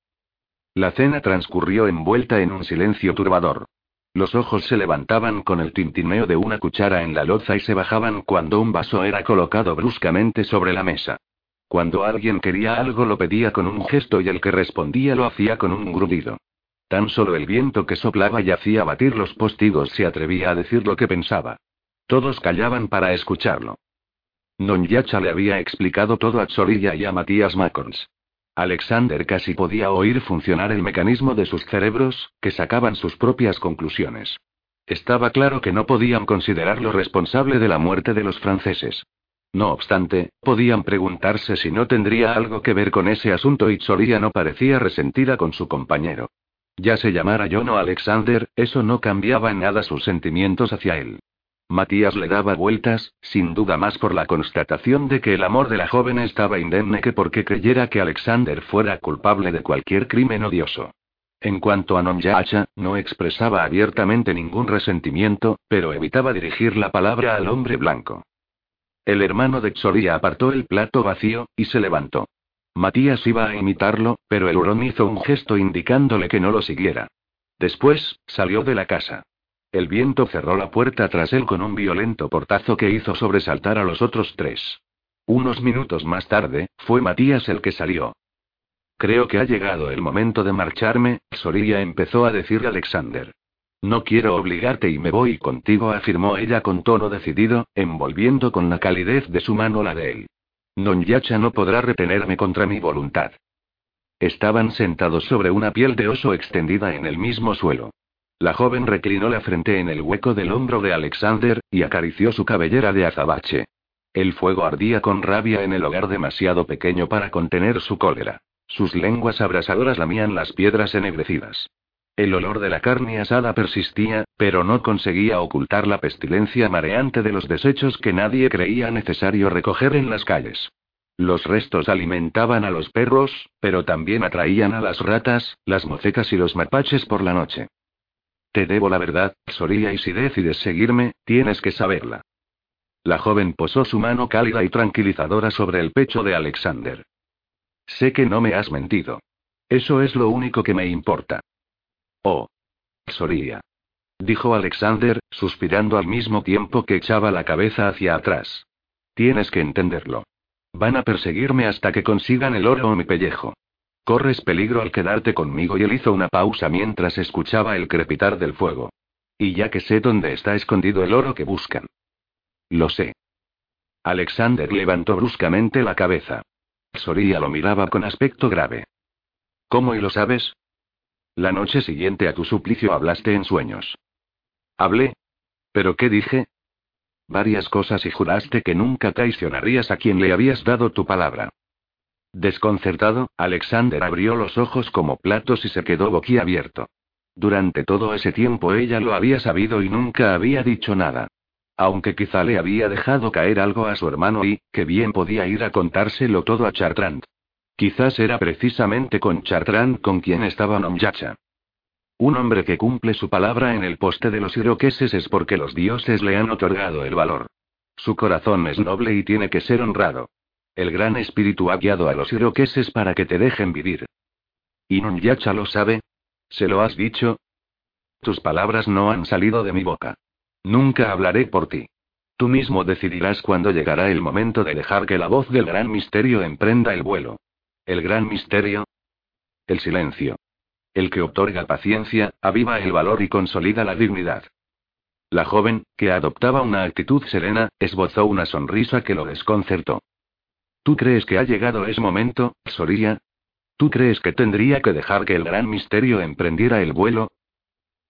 La cena transcurrió envuelta en un silencio turbador. Los ojos se levantaban con el tintineo de una cuchara en la loza y se bajaban cuando un vaso era colocado bruscamente sobre la mesa. Cuando alguien quería algo lo pedía con un gesto y el que respondía lo hacía con un grudido. Tan solo el viento que soplaba y hacía batir los postigos se atrevía a decir lo que pensaba. Todos callaban para escucharlo. Yacha le había explicado todo a Chorilla y a Matías Macons. Alexander casi podía oír funcionar el mecanismo de sus cerebros, que sacaban sus propias conclusiones. Estaba claro que no podían considerarlo responsable de la muerte de los franceses. No obstante, podían preguntarse si no tendría algo que ver con ese asunto y Chorilla no parecía resentida con su compañero. Ya se llamara John o Alexander, eso no cambiaba en nada sus sentimientos hacia él. Matías le daba vueltas, sin duda más por la constatación de que el amor de la joven estaba indemne que porque creyera que Alexander fuera culpable de cualquier crimen odioso. En cuanto a Nonyacha, no expresaba abiertamente ningún resentimiento, pero evitaba dirigir la palabra al hombre blanco. El hermano de Xoria apartó el plato vacío, y se levantó. Matías iba a imitarlo, pero el hurón hizo un gesto indicándole que no lo siguiera. Después, salió de la casa. El viento cerró la puerta tras él con un violento portazo que hizo sobresaltar a los otros tres. Unos minutos más tarde, fue Matías el que salió. Creo que ha llegado el momento de marcharme, Sorilla empezó a decir Alexander. No quiero obligarte y me voy contigo, afirmó ella con tono decidido, envolviendo con la calidez de su mano la de él. Yacha no podrá retenerme contra mi voluntad. Estaban sentados sobre una piel de oso extendida en el mismo suelo. La joven reclinó la frente en el hueco del hombro de Alexander, y acarició su cabellera de azabache. El fuego ardía con rabia en el hogar demasiado pequeño para contener su cólera. Sus lenguas abrasadoras lamían las piedras ennegrecidas. El olor de la carne asada persistía, pero no conseguía ocultar la pestilencia mareante de los desechos que nadie creía necesario recoger en las calles. Los restos alimentaban a los perros, pero también atraían a las ratas, las mocecas y los mapaches por la noche. Te debo la verdad, Soria, y si decides seguirme, tienes que saberla. La joven posó su mano cálida y tranquilizadora sobre el pecho de Alexander. Sé que no me has mentido. Eso es lo único que me importa. Oh. Dijo Alexander, suspirando al mismo tiempo que echaba la cabeza hacia atrás. Tienes que entenderlo. Van a perseguirme hasta que consigan el oro o mi pellejo. Corres peligro al quedarte conmigo y él hizo una pausa mientras escuchaba el crepitar del fuego. Y ya que sé dónde está escondido el oro que buscan. Lo sé. Alexander levantó bruscamente la cabeza. Soría lo miraba con aspecto grave. ¿Cómo y lo sabes? La noche siguiente a tu suplicio hablaste en sueños. Hablé. ¿Pero qué dije? Varias cosas y juraste que nunca traicionarías a quien le habías dado tu palabra. Desconcertado, Alexander abrió los ojos como platos y se quedó boquiabierto. Durante todo ese tiempo ella lo había sabido y nunca había dicho nada. Aunque quizá le había dejado caer algo a su hermano y, que bien podía ir a contárselo todo a Chartrand. Quizás era precisamente con Chartrand con quien estaba Nomyacha. Un hombre que cumple su palabra en el poste de los iroqueses es porque los dioses le han otorgado el valor. Su corazón es noble y tiene que ser honrado. El gran espíritu ha guiado a los iroqueses para que te dejen vivir. ¿Y Nunyacha lo sabe? ¿Se lo has dicho? Tus palabras no han salido de mi boca. Nunca hablaré por ti. Tú mismo decidirás cuándo llegará el momento de dejar que la voz del gran misterio emprenda el vuelo. ¿El gran misterio? El silencio. El que otorga paciencia, aviva el valor y consolida la dignidad. La joven, que adoptaba una actitud serena, esbozó una sonrisa que lo desconcertó. ¿Tú crees que ha llegado ese momento, Sorilla? ¿Tú crees que tendría que dejar que el gran misterio emprendiera el vuelo?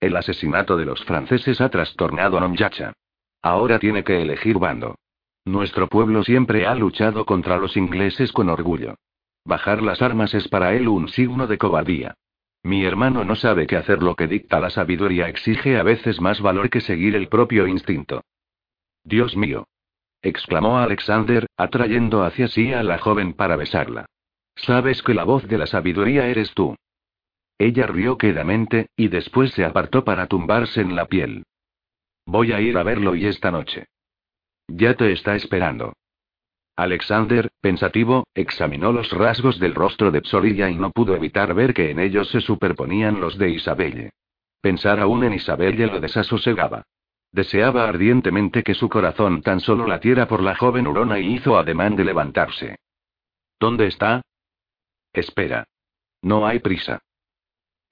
El asesinato de los franceses ha trastornado a Nomyacha. Ahora tiene que elegir bando. Nuestro pueblo siempre ha luchado contra los ingleses con orgullo. Bajar las armas es para él un signo de cobardía. Mi hermano no sabe que hacer lo que dicta la sabiduría exige a veces más valor que seguir el propio instinto. Dios mío. exclamó Alexander, atrayendo hacia sí a la joven para besarla. Sabes que la voz de la sabiduría eres tú. Ella rió quedamente, y después se apartó para tumbarse en la piel. Voy a ir a verlo y esta noche. Ya te está esperando. Alexander, pensativo, examinó los rasgos del rostro de Psorilla y no pudo evitar ver que en ellos se superponían los de Isabelle. Pensar aún en Isabelle lo desasosegaba. Deseaba ardientemente que su corazón tan solo latiera por la joven hurona y hizo ademán de levantarse. ¿Dónde está? Espera. No hay prisa.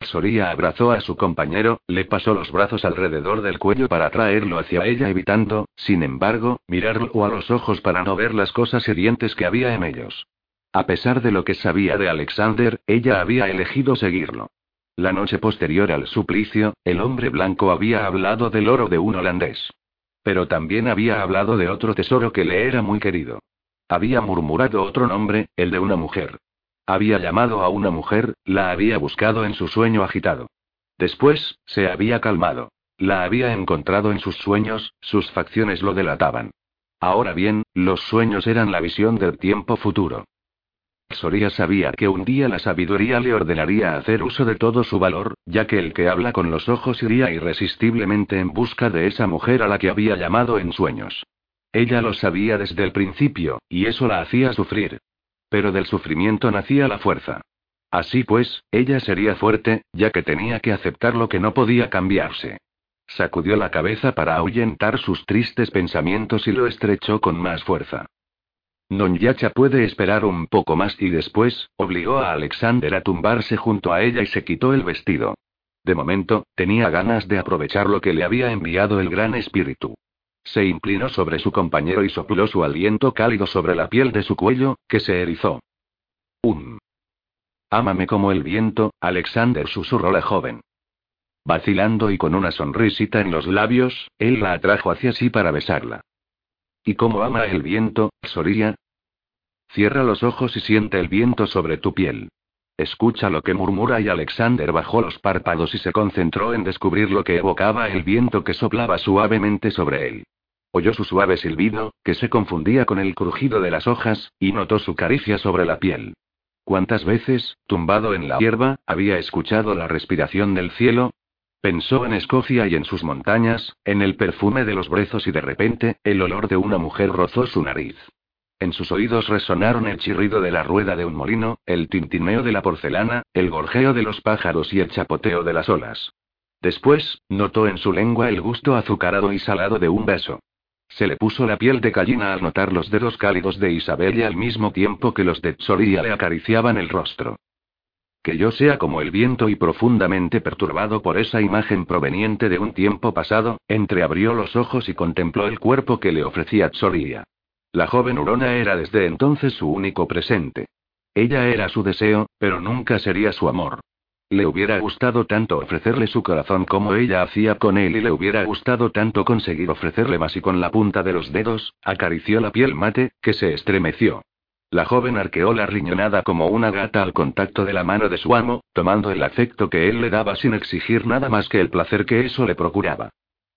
Soria abrazó a su compañero, le pasó los brazos alrededor del cuello para traerlo hacia ella evitando, sin embargo, mirarlo a los ojos para no ver las cosas hirientes que había en ellos. A pesar de lo que sabía de Alexander, ella había elegido seguirlo. La noche posterior al suplicio, el hombre blanco había hablado del oro de un holandés. Pero también había hablado de otro tesoro que le era muy querido. Había murmurado otro nombre, el de una mujer. Había llamado a una mujer, la había buscado en su sueño agitado. Después, se había calmado. La había encontrado en sus sueños, sus facciones lo delataban. Ahora bien, los sueños eran la visión del tiempo futuro. Soria sabía que un día la sabiduría le ordenaría hacer uso de todo su valor, ya que el que habla con los ojos iría irresistiblemente en busca de esa mujer a la que había llamado en sueños. Ella lo sabía desde el principio, y eso la hacía sufrir. Pero del sufrimiento nacía la fuerza. Así pues, ella sería fuerte, ya que tenía que aceptar lo que no podía cambiarse. Sacudió la cabeza para ahuyentar sus tristes pensamientos y lo estrechó con más fuerza. Nonyacha puede esperar un poco más y después, obligó a Alexander a tumbarse junto a ella y se quitó el vestido. De momento, tenía ganas de aprovechar lo que le había enviado el gran espíritu. Se inclinó sobre su compañero y sopló su aliento cálido sobre la piel de su cuello, que se erizó. Un. Ámame como el viento, Alexander susurró la joven. Vacilando y con una sonrisita en los labios, él la atrajo hacia sí para besarla. ¿Y cómo ama el viento, Soria? Cierra los ojos y siente el viento sobre tu piel. Escucha lo que murmura y Alexander bajó los párpados y se concentró en descubrir lo que evocaba el viento que soplaba suavemente sobre él. Oyó su suave silbido, que se confundía con el crujido de las hojas, y notó su caricia sobre la piel. ¿Cuántas veces, tumbado en la hierba, había escuchado la respiración del cielo? Pensó en Escocia y en sus montañas, en el perfume de los brezos y de repente, el olor de una mujer rozó su nariz. En sus oídos resonaron el chirrido de la rueda de un molino, el tintineo de la porcelana, el gorjeo de los pájaros y el chapoteo de las olas. Después, notó en su lengua el gusto azucarado y salado de un beso. Se le puso la piel de gallina al notar los dedos cálidos de Isabel y al mismo tiempo que los de Tsoria le acariciaban el rostro. Que yo sea como el viento y profundamente perturbado por esa imagen proveniente de un tiempo pasado, entreabrió los ojos y contempló el cuerpo que le ofrecía Tsoria. La joven hurona era desde entonces su único presente. Ella era su deseo, pero nunca sería su amor. Le hubiera gustado tanto ofrecerle su corazón como ella hacía con él y le hubiera gustado tanto conseguir ofrecerle más y con la punta de los dedos, acarició la piel mate, que se estremeció. La joven arqueó la riñonada como una gata al contacto de la mano de su amo, tomando el afecto que él le daba sin exigir nada más que el placer que eso le procuraba.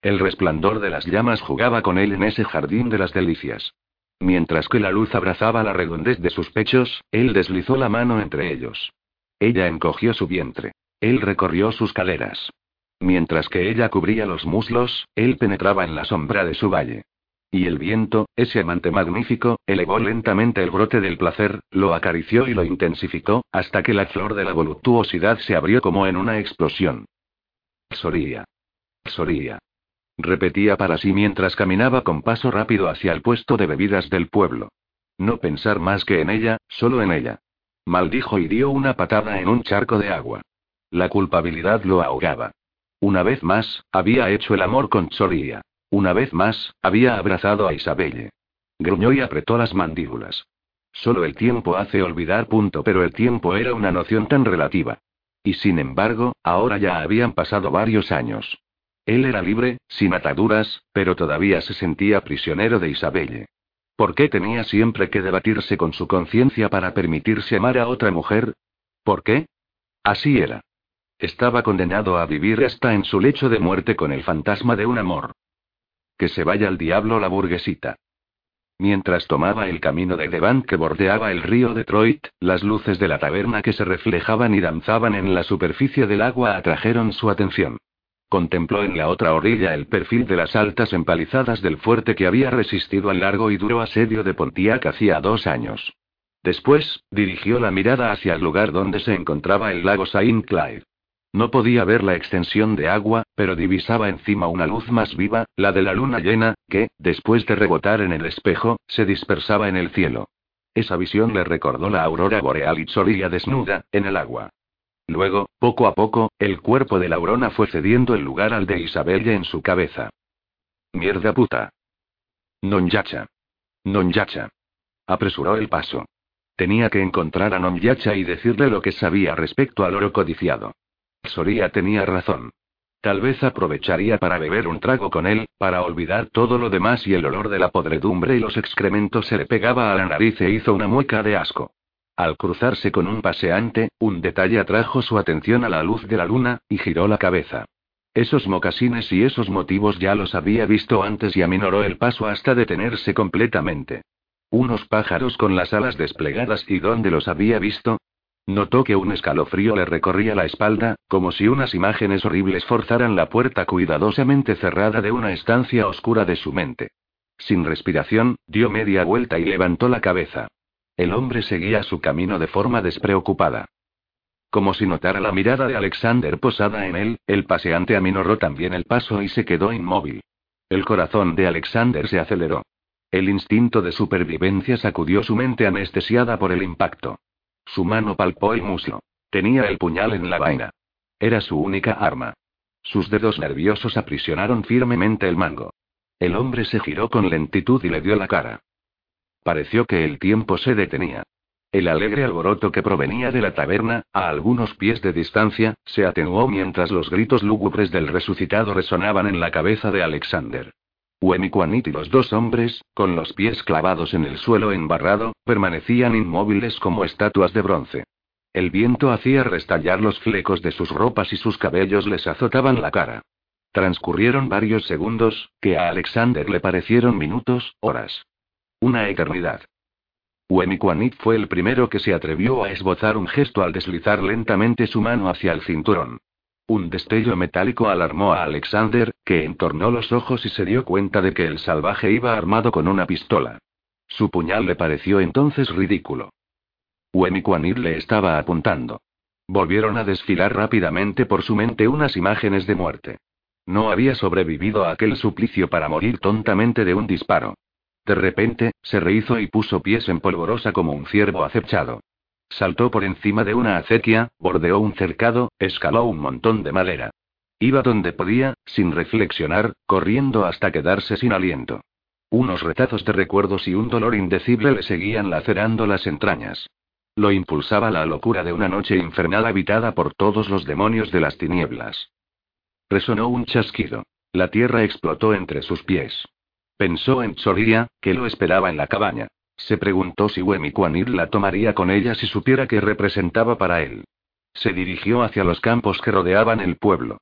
El resplandor de las llamas jugaba con él en ese jardín de las delicias. Mientras que la luz abrazaba la redondez de sus pechos, él deslizó la mano entre ellos. Ella encogió su vientre. Él recorrió sus caleras. Mientras que ella cubría los muslos, él penetraba en la sombra de su valle. Y el viento, ese amante magnífico, elevó lentamente el brote del placer, lo acarició y lo intensificó, hasta que la flor de la voluptuosidad se abrió como en una explosión. Soría. Soría. Repetía para sí mientras caminaba con paso rápido hacia el puesto de bebidas del pueblo. No pensar más que en ella, solo en ella. Maldijo y dio una patada en un charco de agua. La culpabilidad lo ahogaba. Una vez más, había hecho el amor con Soria. Una vez más, había abrazado a Isabelle. Gruñó y apretó las mandíbulas. Solo el tiempo hace olvidar punto, pero el tiempo era una noción tan relativa. Y sin embargo, ahora ya habían pasado varios años. Él era libre, sin ataduras, pero todavía se sentía prisionero de Isabelle. ¿Por qué tenía siempre que debatirse con su conciencia para permitirse amar a otra mujer? ¿Por qué? Así era. Estaba condenado a vivir hasta en su lecho de muerte con el fantasma de un amor. Que se vaya al diablo la burguesita. Mientras tomaba el camino de Devant que bordeaba el río Detroit, las luces de la taberna que se reflejaban y danzaban en la superficie del agua atrajeron su atención. Contempló en la otra orilla el perfil de las altas empalizadas del fuerte que había resistido al largo y duro asedio de Pontiac hacía dos años. Después, dirigió la mirada hacia el lugar donde se encontraba el lago Saint Clyde. No podía ver la extensión de agua, pero divisaba encima una luz más viva, la de la luna llena, que, después de rebotar en el espejo, se dispersaba en el cielo. Esa visión le recordó la aurora boreal y solía desnuda, en el agua. Luego, poco a poco, el cuerpo de Laurona fue cediendo el lugar al de Isabelle en su cabeza. Mierda puta. Nonyacha. Nonyacha. Apresuró el paso. Tenía que encontrar a Nonyacha y decirle lo que sabía respecto al oro codiciado. Soria tenía razón. Tal vez aprovecharía para beber un trago con él, para olvidar todo lo demás y el olor de la podredumbre y los excrementos se le pegaba a la nariz e hizo una mueca de asco. Al cruzarse con un paseante, un detalle atrajo su atención a la luz de la luna, y giró la cabeza. Esos mocasines y esos motivos ya los había visto antes y aminoró el paso hasta detenerse completamente. Unos pájaros con las alas desplegadas y dónde los había visto. Notó que un escalofrío le recorría la espalda, como si unas imágenes horribles forzaran la puerta cuidadosamente cerrada de una estancia oscura de su mente. Sin respiración, dio media vuelta y levantó la cabeza. El hombre seguía su camino de forma despreocupada. Como si notara la mirada de Alexander posada en él, el paseante aminoró también el paso y se quedó inmóvil. El corazón de Alexander se aceleró. El instinto de supervivencia sacudió su mente anestesiada por el impacto. Su mano palpó el muslo. Tenía el puñal en la vaina. Era su única arma. Sus dedos nerviosos aprisionaron firmemente el mango. El hombre se giró con lentitud y le dio la cara. Pareció que el tiempo se detenía. El alegre alboroto que provenía de la taberna, a algunos pies de distancia, se atenuó mientras los gritos lúgubres del resucitado resonaban en la cabeza de Alexander. Wemikwanit y los dos hombres, con los pies clavados en el suelo embarrado, permanecían inmóviles como estatuas de bronce. El viento hacía restallar los flecos de sus ropas y sus cabellos les azotaban la cara. Transcurrieron varios segundos, que a Alexander le parecieron minutos, horas. Una eternidad. Wemikwanit fue el primero que se atrevió a esbozar un gesto al deslizar lentamente su mano hacia el cinturón. Un destello metálico alarmó a Alexander, que entornó los ojos y se dio cuenta de que el salvaje iba armado con una pistola. Su puñal le pareció entonces ridículo. Wemikwanit le estaba apuntando. Volvieron a desfilar rápidamente por su mente unas imágenes de muerte. No había sobrevivido a aquel suplicio para morir tontamente de un disparo. De repente, se rehizo y puso pies en polvorosa como un ciervo acechado. Saltó por encima de una acequia, bordeó un cercado, escaló un montón de madera. Iba donde podía, sin reflexionar, corriendo hasta quedarse sin aliento. Unos retazos de recuerdos y un dolor indecible le seguían lacerando las entrañas. lo impulsaba la locura de una noche infernal habitada por todos los demonios de las tinieblas. Resonó un chasquido. La tierra explotó entre sus pies. Pensó en Tsoria, que lo esperaba en la cabaña. Se preguntó si Wemikwanir la tomaría con ella si supiera que representaba para él. Se dirigió hacia los campos que rodeaban el pueblo.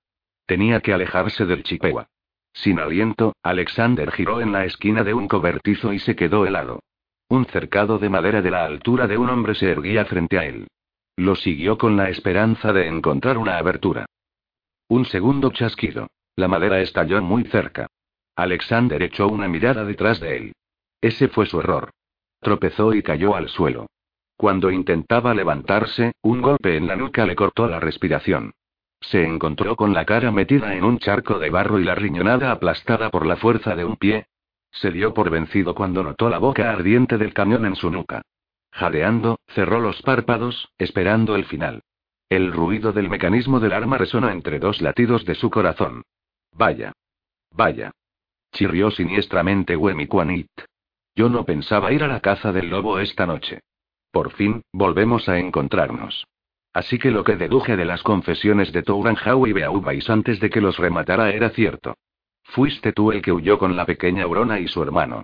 Tenía que alejarse del Chippewa. Sin aliento, Alexander giró en la esquina de un cobertizo y se quedó helado. Un cercado de madera de la altura de un hombre se erguía frente a él. Lo siguió con la esperanza de encontrar una abertura. Un segundo chasquido. La madera estalló muy cerca. Alexander echó una mirada detrás de él. Ese fue su error. Tropezó y cayó al suelo. Cuando intentaba levantarse, un golpe en la nuca le cortó la respiración. Se encontró con la cara metida en un charco de barro y la riñonada aplastada por la fuerza de un pie. Se dio por vencido cuando notó la boca ardiente del cañón en su nuca. Jadeando, cerró los párpados, esperando el final. El ruido del mecanismo del arma resonó entre dos latidos de su corazón. Vaya. Vaya. Chirrió siniestramente Wemikwanit. Yo no pensaba ir a la caza del lobo esta noche. Por fin, volvemos a encontrarnos. Así que lo que deduje de las confesiones de Touranjau y Beaubais antes de que los rematara era cierto. Fuiste tú el que huyó con la pequeña Aurona y su hermano.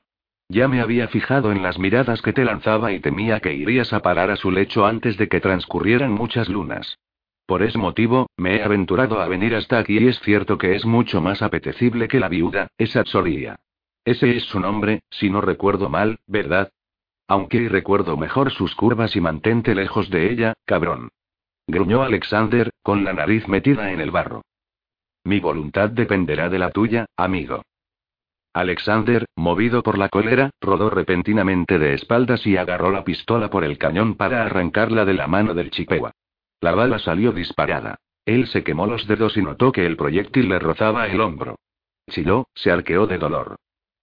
Ya me había fijado en las miradas que te lanzaba y temía que irías a parar a su lecho antes de que transcurrieran muchas lunas. Por ese motivo, me he aventurado a venir hasta aquí y es cierto que es mucho más apetecible que la viuda, esa Tsoria. Ese es su nombre, si no recuerdo mal, ¿verdad? Aunque recuerdo mejor sus curvas y mantente lejos de ella, cabrón. Gruñó Alexander, con la nariz metida en el barro. Mi voluntad dependerá de la tuya, amigo. Alexander, movido por la cólera, rodó repentinamente de espaldas y agarró la pistola por el cañón para arrancarla de la mano del Chippewa. La bala salió disparada. Él se quemó los dedos y notó que el proyectil le rozaba el hombro. Chilló, se arqueó de dolor.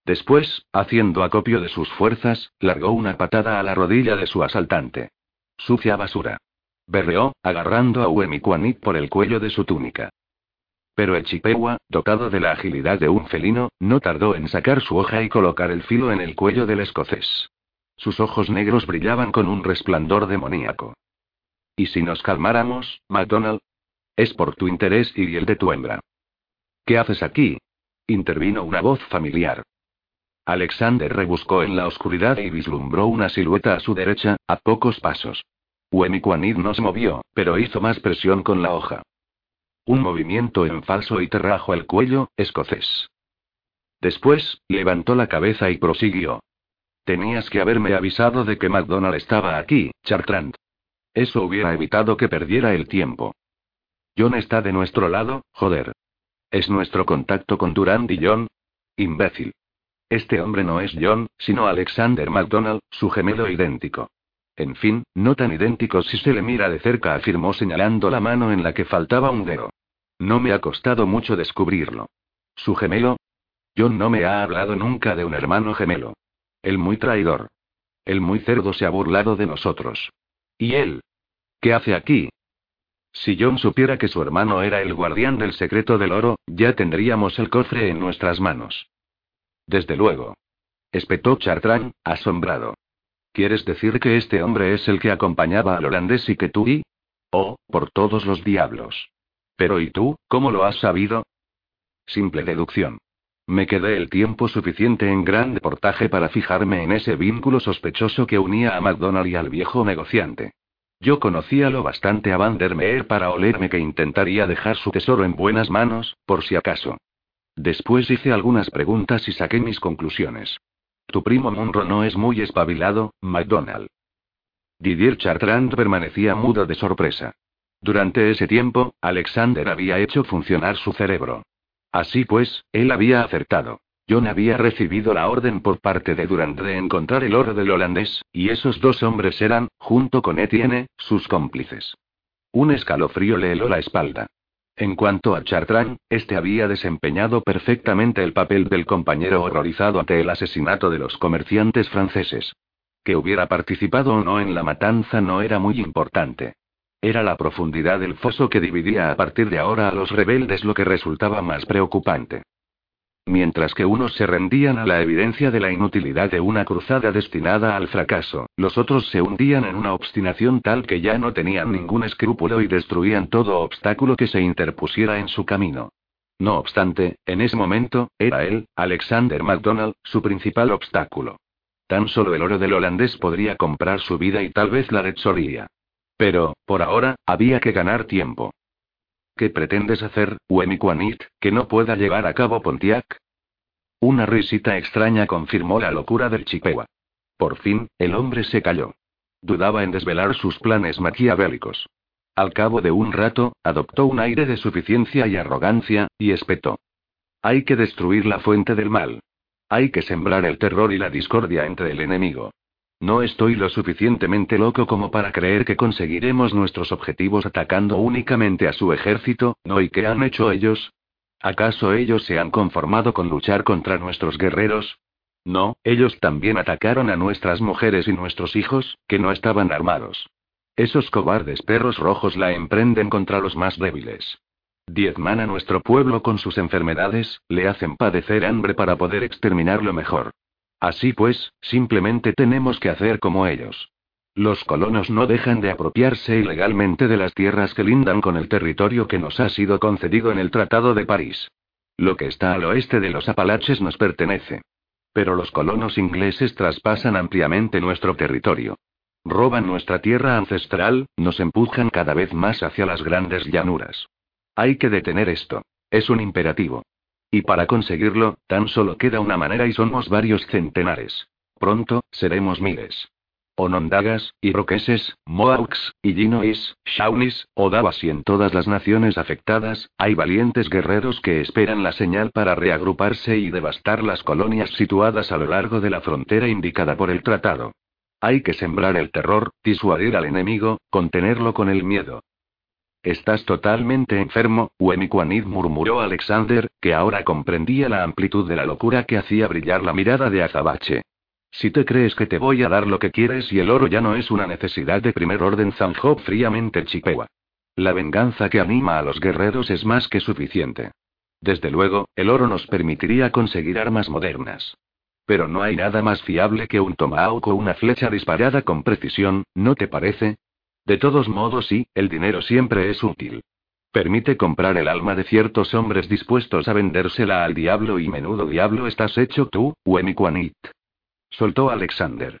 Después, haciendo acopio de sus fuerzas, largó una patada a la rodilla de su asaltante. Sucia basura. Berreó, agarrando a Uemikwanit por el cuello de su túnica. Pero el dotado de la agilidad de un felino, no tardó en sacar su hoja y colocar el filo en el cuello del escocés. Sus ojos negros brillaban con un resplandor demoníaco. ¿Y si nos calmáramos, MacDonald? Es por tu interés y el de tu hembra. ¿Qué haces aquí? intervino una voz familiar. Alexander rebuscó en la oscuridad y vislumbró una silueta a su derecha, a pocos pasos. Wemikwanid no se movió, pero hizo más presión con la hoja. Un movimiento en falso y te rajo el cuello, escocés. Después, levantó la cabeza y prosiguió. Tenías que haberme avisado de que McDonald estaba aquí, Chartrand. Eso hubiera evitado que perdiera el tiempo. John está de nuestro lado, joder. ¿Es nuestro contacto con Durand y John? Imbécil. Este hombre no es John, sino Alexander McDonald, su gemelo idéntico. En fin, no tan idéntico si se le mira de cerca, afirmó señalando la mano en la que faltaba un dedo. No me ha costado mucho descubrirlo. ¿Su gemelo? John no me ha hablado nunca de un hermano gemelo. El muy traidor. El muy cerdo se ha burlado de nosotros. ¿Y él? ¿Qué hace aquí? Si John supiera que su hermano era el guardián del secreto del oro, ya tendríamos el cofre en nuestras manos. Desde luego. Espetó Chartrand, asombrado. ¿Quieres decir que este hombre es el que acompañaba al holandés y que tú y? Oh, por todos los diablos. Pero ¿y tú, cómo lo has sabido? Simple deducción. Me quedé el tiempo suficiente en gran deportaje para fijarme en ese vínculo sospechoso que unía a MacDonald y al viejo negociante. Yo conocía lo bastante a Van der Meer para olerme que intentaría dejar su tesoro en buenas manos, por si acaso. Después hice algunas preguntas y saqué mis conclusiones. Tu primo Munro no es muy espabilado, MacDonald. Didier Chartrand permanecía mudo de sorpresa. Durante ese tiempo, Alexander había hecho funcionar su cerebro. Así pues, él había acertado. John había recibido la orden por parte de Durand de encontrar el oro del holandés, y esos dos hombres eran, junto con Etienne, sus cómplices. Un escalofrío le heló la espalda. En cuanto a Chartrand, este había desempeñado perfectamente el papel del compañero horrorizado ante el asesinato de los comerciantes franceses. Que hubiera participado o no en la matanza no era muy importante. Era la profundidad del foso que dividía a partir de ahora a los rebeldes lo que resultaba más preocupante. Mientras que unos se rendían a la evidencia de la inutilidad de una cruzada destinada al fracaso, los otros se hundían en una obstinación tal que ya no tenían ningún escrúpulo y destruían todo obstáculo que se interpusiera en su camino. No obstante, en ese momento, era él, Alexander MacDonald, su principal obstáculo. Tan solo el oro del holandés podría comprar su vida y tal vez la de. Pero, por ahora, había que ganar tiempo. ¿Qué pretendes hacer, Wemikwanit, que no pueda llevar a cabo Pontiac? Una risita extraña confirmó la locura del Chippewa. Por fin, el hombre se calló. Dudaba en desvelar sus planes maquiavélicos. Al cabo de un rato, adoptó un aire de suficiencia y arrogancia, y espetó. Hay que destruir la fuente del mal. Hay que sembrar el terror y la discordia entre el enemigo. No estoy lo suficientemente loco como para creer que conseguiremos nuestros objetivos atacando únicamente a su ejército, ¿no? ¿Y qué han hecho ellos? ¿Acaso ellos se han conformado con luchar contra nuestros guerreros? No, ellos también atacaron a nuestras mujeres y nuestros hijos, que no estaban armados. Esos cobardes perros rojos la emprenden contra los más débiles. Diezman a nuestro pueblo con sus enfermedades, le hacen padecer hambre para poder exterminarlo mejor. Así pues, simplemente tenemos que hacer como ellos. Los colonos no dejan de apropiarse ilegalmente de las tierras que lindan con el territorio que nos ha sido concedido en el Tratado de París. Lo que está al oeste de los Apalaches nos pertenece. Pero los colonos ingleses traspasan ampliamente nuestro territorio. Roban nuestra tierra ancestral, nos empujan cada vez más hacia las grandes llanuras. Hay que detener esto. Es un imperativo. Y para conseguirlo, tan solo queda una manera y somos varios centenares. Pronto, seremos miles. Onondagas, Iroqueses, Mohawks, Illinois, Shawnees, Odavas y en todas las naciones afectadas, hay valientes guerreros que esperan la señal para reagruparse y devastar las colonias situadas a lo largo de la frontera indicada por el tratado. Hay que sembrar el terror, disuadir al enemigo, contenerlo con el miedo. Estás totalmente enfermo, Wemikwanid murmuró Alexander, que ahora comprendía la amplitud de la locura que hacía brillar la mirada de Azabache. Si te crees que te voy a dar lo que quieres y el oro ya no es una necesidad de primer orden, zanjó fríamente Chipewa. La venganza que anima a los guerreros es más que suficiente. Desde luego, el oro nos permitiría conseguir armas modernas. Pero no hay nada más fiable que un tomahawk o una flecha disparada con precisión, ¿no te parece? De todos modos, sí, el dinero siempre es útil. Permite comprar el alma de ciertos hombres dispuestos a vendérsela al diablo y menudo diablo estás hecho tú, Wemikwanit. Soltó Alexander.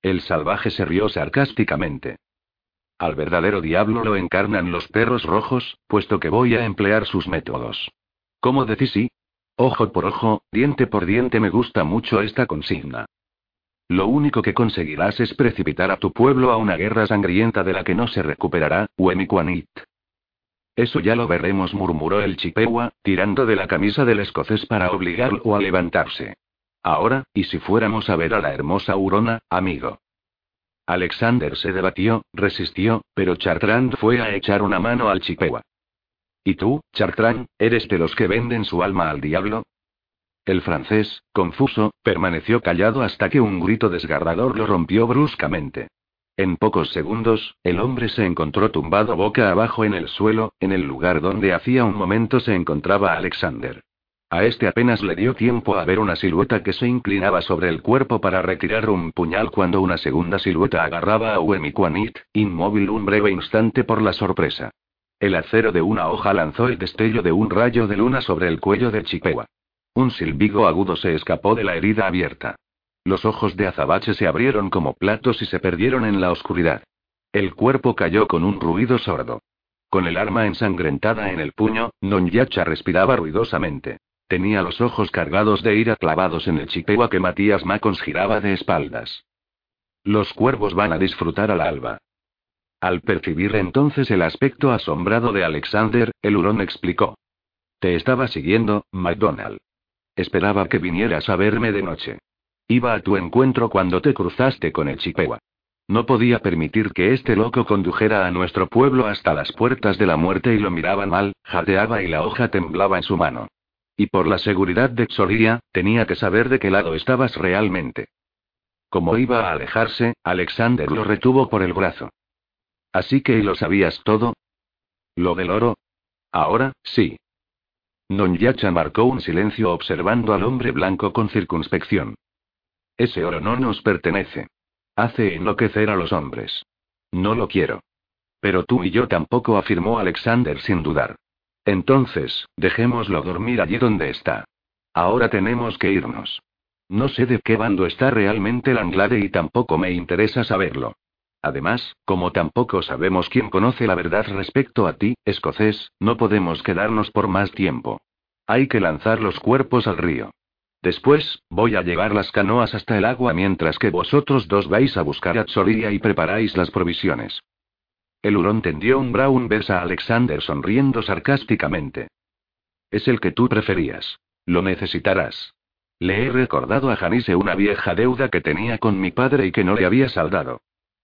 El salvaje se rió sarcásticamente. Al verdadero diablo lo encarnan los perros rojos, puesto que voy a emplear sus métodos. ¿Cómo decís sí? Ojo por ojo, diente por diente me gusta mucho esta consigna. Lo único que conseguirás es precipitar a tu pueblo a una guerra sangrienta de la que no se recuperará, Wemikwanit. Eso ya lo veremos, murmuró el Chippewa, tirando de la camisa del escocés para obligarlo a levantarse. Ahora, ¿y si fuéramos a ver a la hermosa Urona, amigo? Alexander se debatió, resistió, pero Chartrand fue a echar una mano al Chippewa. ¿Y tú, Chartrand, eres de los que venden su alma al diablo? El francés, confuso, permaneció callado hasta que un grito desgarrador lo rompió bruscamente. En pocos segundos, el hombre se encontró tumbado boca abajo en el suelo, en el lugar donde hacía un momento se encontraba Alexander. A este apenas le dio tiempo a ver una silueta que se inclinaba sobre el cuerpo para retirar un puñal cuando una segunda silueta agarraba a Wemikwanit, inmóvil un breve instante por la sorpresa. El acero de una hoja lanzó el destello de un rayo de luna sobre el cuello de Chipewa. Un silbido agudo se escapó de la herida abierta. Los ojos de Azabache se abrieron como platos y se perdieron en la oscuridad. El cuerpo cayó con un ruido sordo. Con el arma ensangrentada en el puño, Nonyacha respiraba ruidosamente. Tenía los ojos cargados de ira clavados en el chipewa que Matías Macons giraba de espaldas. Los cuervos van a disfrutar al alba. Al percibir entonces el aspecto asombrado de Alexander, el hurón explicó. Te estaba siguiendo, McDonald. Esperaba que vinieras a verme de noche. Iba a tu encuentro cuando te cruzaste con el Chippewa. No podía permitir que este loco condujera a nuestro pueblo hasta las puertas de la muerte y lo miraban mal, jadeaba y la hoja temblaba en su mano. Y por la seguridad de Xoria, tenía que saber de qué lado estabas realmente. Como iba a alejarse, Alexander lo retuvo por el brazo. Así que lo sabías todo? ¿Lo del oro? Ahora, sí. Nonyacha marcó un silencio observando al hombre blanco con circunspección. Ese oro no nos pertenece. Hace enloquecer a los hombres. No lo quiero. Pero tú y yo tampoco, afirmó Alexander sin dudar. Entonces, dejémoslo dormir allí donde está. Ahora tenemos que irnos. No sé de qué bando está realmente Langlade y tampoco me interesa saberlo. Además, como tampoco sabemos quién conoce la verdad respecto a ti, escocés, no podemos quedarnos por más tiempo. Hay que lanzar los cuerpos al río. Después, voy a llevar las canoas hasta el agua mientras que vosotros dos vais a buscar a Tsoria y preparáis las provisiones. El hurón tendió un brown besa a Alexander sonriendo sarcásticamente. Es el que tú preferías. Lo necesitarás. Le he recordado a Janice una vieja deuda que tenía con mi padre y que no le había saldado.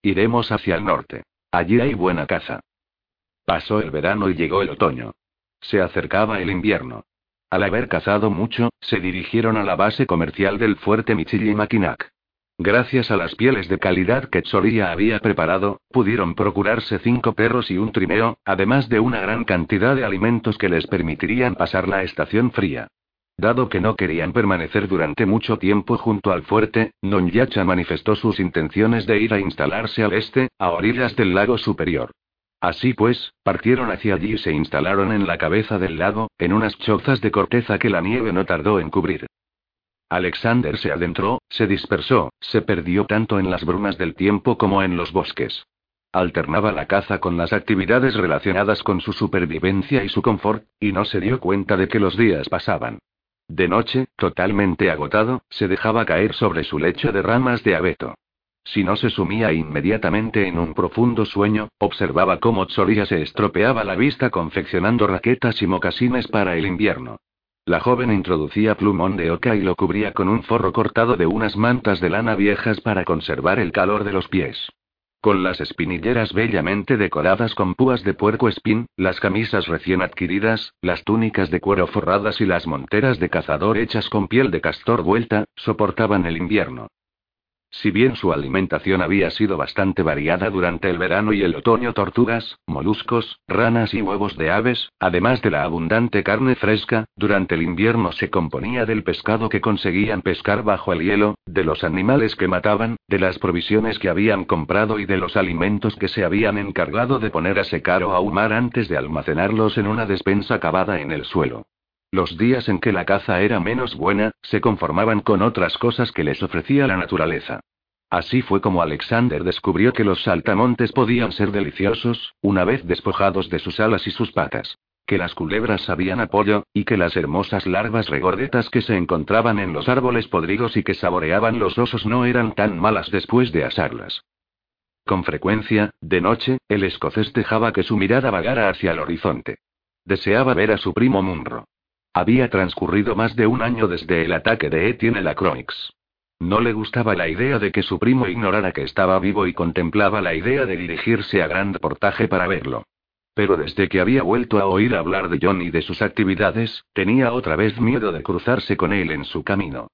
Iremos hacia el norte. Allí hay buena caza. Pasó el verano y llegó el otoño. Se acercaba el invierno. Al haber cazado mucho, se dirigieron a la base comercial del fuerte Michilimackinac. Gracias a las pieles de calidad que Tsoria había preparado, pudieron procurarse cinco perros y un trineo, además de una gran cantidad de alimentos que les permitirían pasar la estación fría. Dado que no querían permanecer durante mucho tiempo junto al fuerte, Nonyacha manifestó sus intenciones de ir a instalarse al este, a orillas del lago superior. Así pues, partieron hacia allí y se instalaron en la cabeza del lago, en unas chozas de corteza que la nieve no tardó en cubrir. Alexander se adentró, se dispersó, se perdió tanto en las brumas del tiempo como en los bosques. Alternaba la caza con las actividades relacionadas con su supervivencia y su confort, y no se dio cuenta de que los días pasaban. De noche, totalmente agotado, se dejaba caer sobre su lecho de ramas de abeto. Si no se sumía inmediatamente en un profundo sueño, observaba cómo Tsoria se estropeaba la vista confeccionando raquetas y mocasines para el invierno. La joven introducía plumón de oca y lo cubría con un forro cortado de unas mantas de lana viejas para conservar el calor de los pies. Con las espinilleras bellamente decoradas con púas de puerco espín, las camisas recién adquiridas, las túnicas de cuero forradas y las monteras de cazador hechas con piel de castor vuelta, soportaban el invierno. Si bien su alimentación había sido bastante variada durante el verano y el otoño, tortugas, moluscos, ranas y huevos de aves, además de la abundante carne fresca, durante el invierno se componía del pescado que conseguían pescar bajo el hielo, de los animales que mataban, de las provisiones que habían comprado y de los alimentos que se habían encargado de poner a secar o ahumar antes de almacenarlos en una despensa cavada en el suelo. Los días en que la caza era menos buena, se conformaban con otras cosas que les ofrecía la naturaleza. Así fue como Alexander descubrió que los saltamontes podían ser deliciosos, una vez despojados de sus alas y sus patas. Que las culebras sabían apoyo, y que las hermosas larvas regordetas que se encontraban en los árboles podridos y que saboreaban los osos no eran tan malas después de asarlas. Con frecuencia, de noche, el escocés dejaba que su mirada vagara hacia el horizonte. Deseaba ver a su primo Munro. Había transcurrido más de un año desde el ataque de Etienne Lacroix. No le gustaba la idea de que su primo ignorara que estaba vivo y contemplaba la idea de dirigirse a Grand Portage para verlo. Pero desde que había vuelto a oír hablar de John y de sus actividades, tenía otra vez miedo de cruzarse con él en su camino.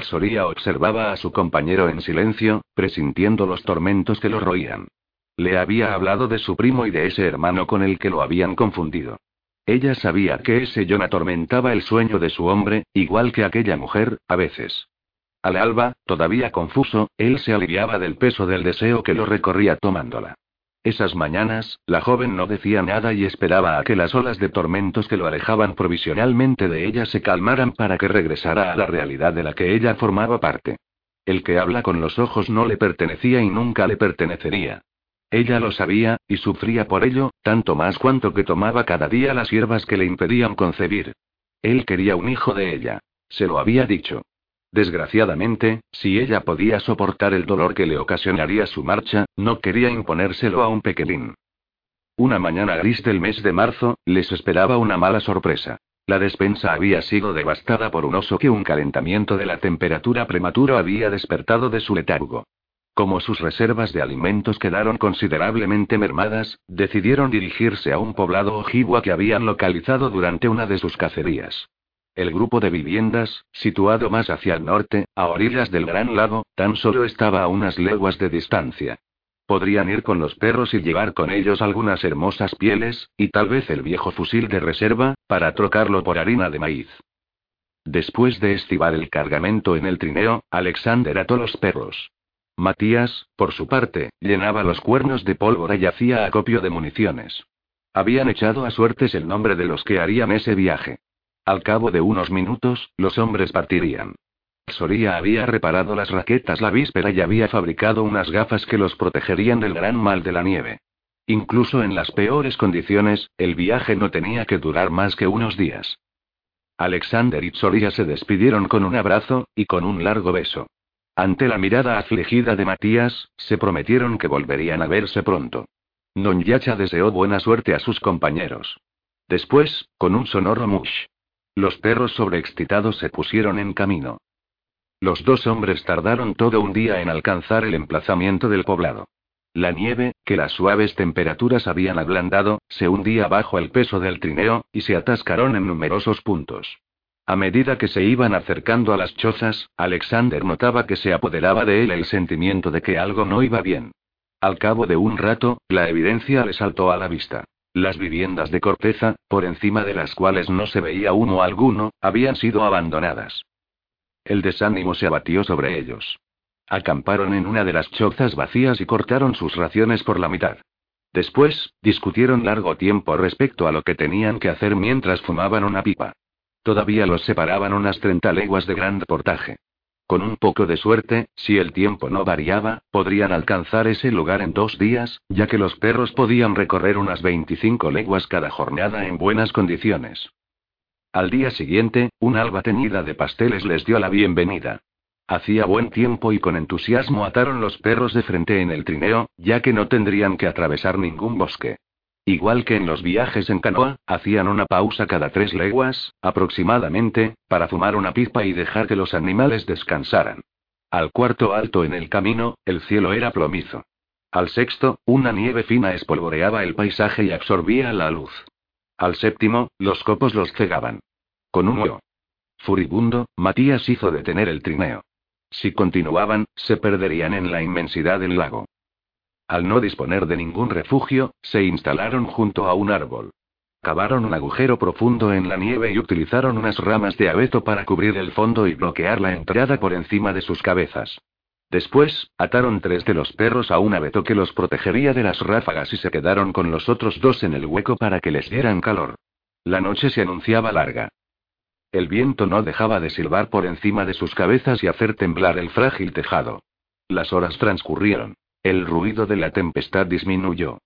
Soria observaba a su compañero en silencio, presintiendo los tormentos que lo roían. Le había hablado de su primo y de ese hermano con el que lo habían confundido. Ella sabía que ese John atormentaba el sueño de su hombre, igual que aquella mujer, a veces. Al alba, todavía confuso, él se aliviaba del peso del deseo que lo recorría tomándola. Esas mañanas, la joven no decía nada y esperaba a que las olas de tormentos que lo alejaban provisionalmente de ella se calmaran para que regresara a la realidad de la que ella formaba parte. El que habla con los ojos no le pertenecía y nunca le pertenecería. Ella lo sabía, y sufría por ello, tanto más cuanto que tomaba cada día las hierbas que le impedían concebir. Él quería un hijo de ella. Se lo había dicho. Desgraciadamente, si ella podía soportar el dolor que le ocasionaría su marcha, no quería imponérselo a un pequeñín. Una mañana gris del mes de marzo, les esperaba una mala sorpresa. La despensa había sido devastada por un oso que un calentamiento de la temperatura prematuro había despertado de su letargo. Como sus reservas de alimentos quedaron considerablemente mermadas, decidieron dirigirse a un poblado ojibwa que habían localizado durante una de sus cacerías. El grupo de viviendas, situado más hacia el norte, a orillas del gran lago, tan solo estaba a unas leguas de distancia. Podrían ir con los perros y llevar con ellos algunas hermosas pieles, y tal vez el viejo fusil de reserva, para trocarlo por harina de maíz. Después de estivar el cargamento en el trineo, Alexander ató los perros. Matías, por su parte, llenaba los cuernos de pólvora y hacía acopio de municiones. Habían echado a suertes el nombre de los que harían ese viaje. Al cabo de unos minutos, los hombres partirían. Soria había reparado las raquetas la víspera y había fabricado unas gafas que los protegerían del gran mal de la nieve. Incluso en las peores condiciones, el viaje no tenía que durar más que unos días. Alexander y Soria se despidieron con un abrazo, y con un largo beso. Ante la mirada afligida de Matías, se prometieron que volverían a verse pronto. Don Yacha deseó buena suerte a sus compañeros. Después, con un sonoro mush. Los perros sobreexcitados se pusieron en camino. Los dos hombres tardaron todo un día en alcanzar el emplazamiento del poblado. La nieve, que las suaves temperaturas habían ablandado, se hundía bajo el peso del trineo, y se atascaron en numerosos puntos. A medida que se iban acercando a las chozas, Alexander notaba que se apoderaba de él el sentimiento de que algo no iba bien. Al cabo de un rato, la evidencia le saltó a la vista. Las viviendas de corteza, por encima de las cuales no se veía uno alguno, habían sido abandonadas. El desánimo se abatió sobre ellos. Acamparon en una de las chozas vacías y cortaron sus raciones por la mitad. Después, discutieron largo tiempo respecto a lo que tenían que hacer mientras fumaban una pipa. Todavía los separaban unas 30 leguas de gran portaje. Con un poco de suerte, si el tiempo no variaba, podrían alcanzar ese lugar en dos días, ya que los perros podían recorrer unas 25 leguas cada jornada en buenas condiciones. Al día siguiente, un alba teñida de pasteles les dio la bienvenida. Hacía buen tiempo y con entusiasmo ataron los perros de frente en el trineo, ya que no tendrían que atravesar ningún bosque. Igual que en los viajes en canoa, hacían una pausa cada tres leguas, aproximadamente, para fumar una pipa y dejar que los animales descansaran. Al cuarto alto en el camino, el cielo era plomizo. Al sexto, una nieve fina espolvoreaba el paisaje y absorbía la luz. Al séptimo, los copos los cegaban. Con un huevo. Furibundo, Matías hizo detener el trineo. Si continuaban, se perderían en la inmensidad del lago. Al no disponer de ningún refugio, se instalaron junto a un árbol. Cavaron un agujero profundo en la nieve y utilizaron unas ramas de abeto para cubrir el fondo y bloquear la entrada por encima de sus cabezas. Después, ataron tres de los perros a un abeto que los protegería de las ráfagas y se quedaron con los otros dos en el hueco para que les dieran calor. La noche se anunciaba larga. El viento no dejaba de silbar por encima de sus cabezas y hacer temblar el frágil tejado. Las horas transcurrieron. El ruido de la tempestad disminuyó.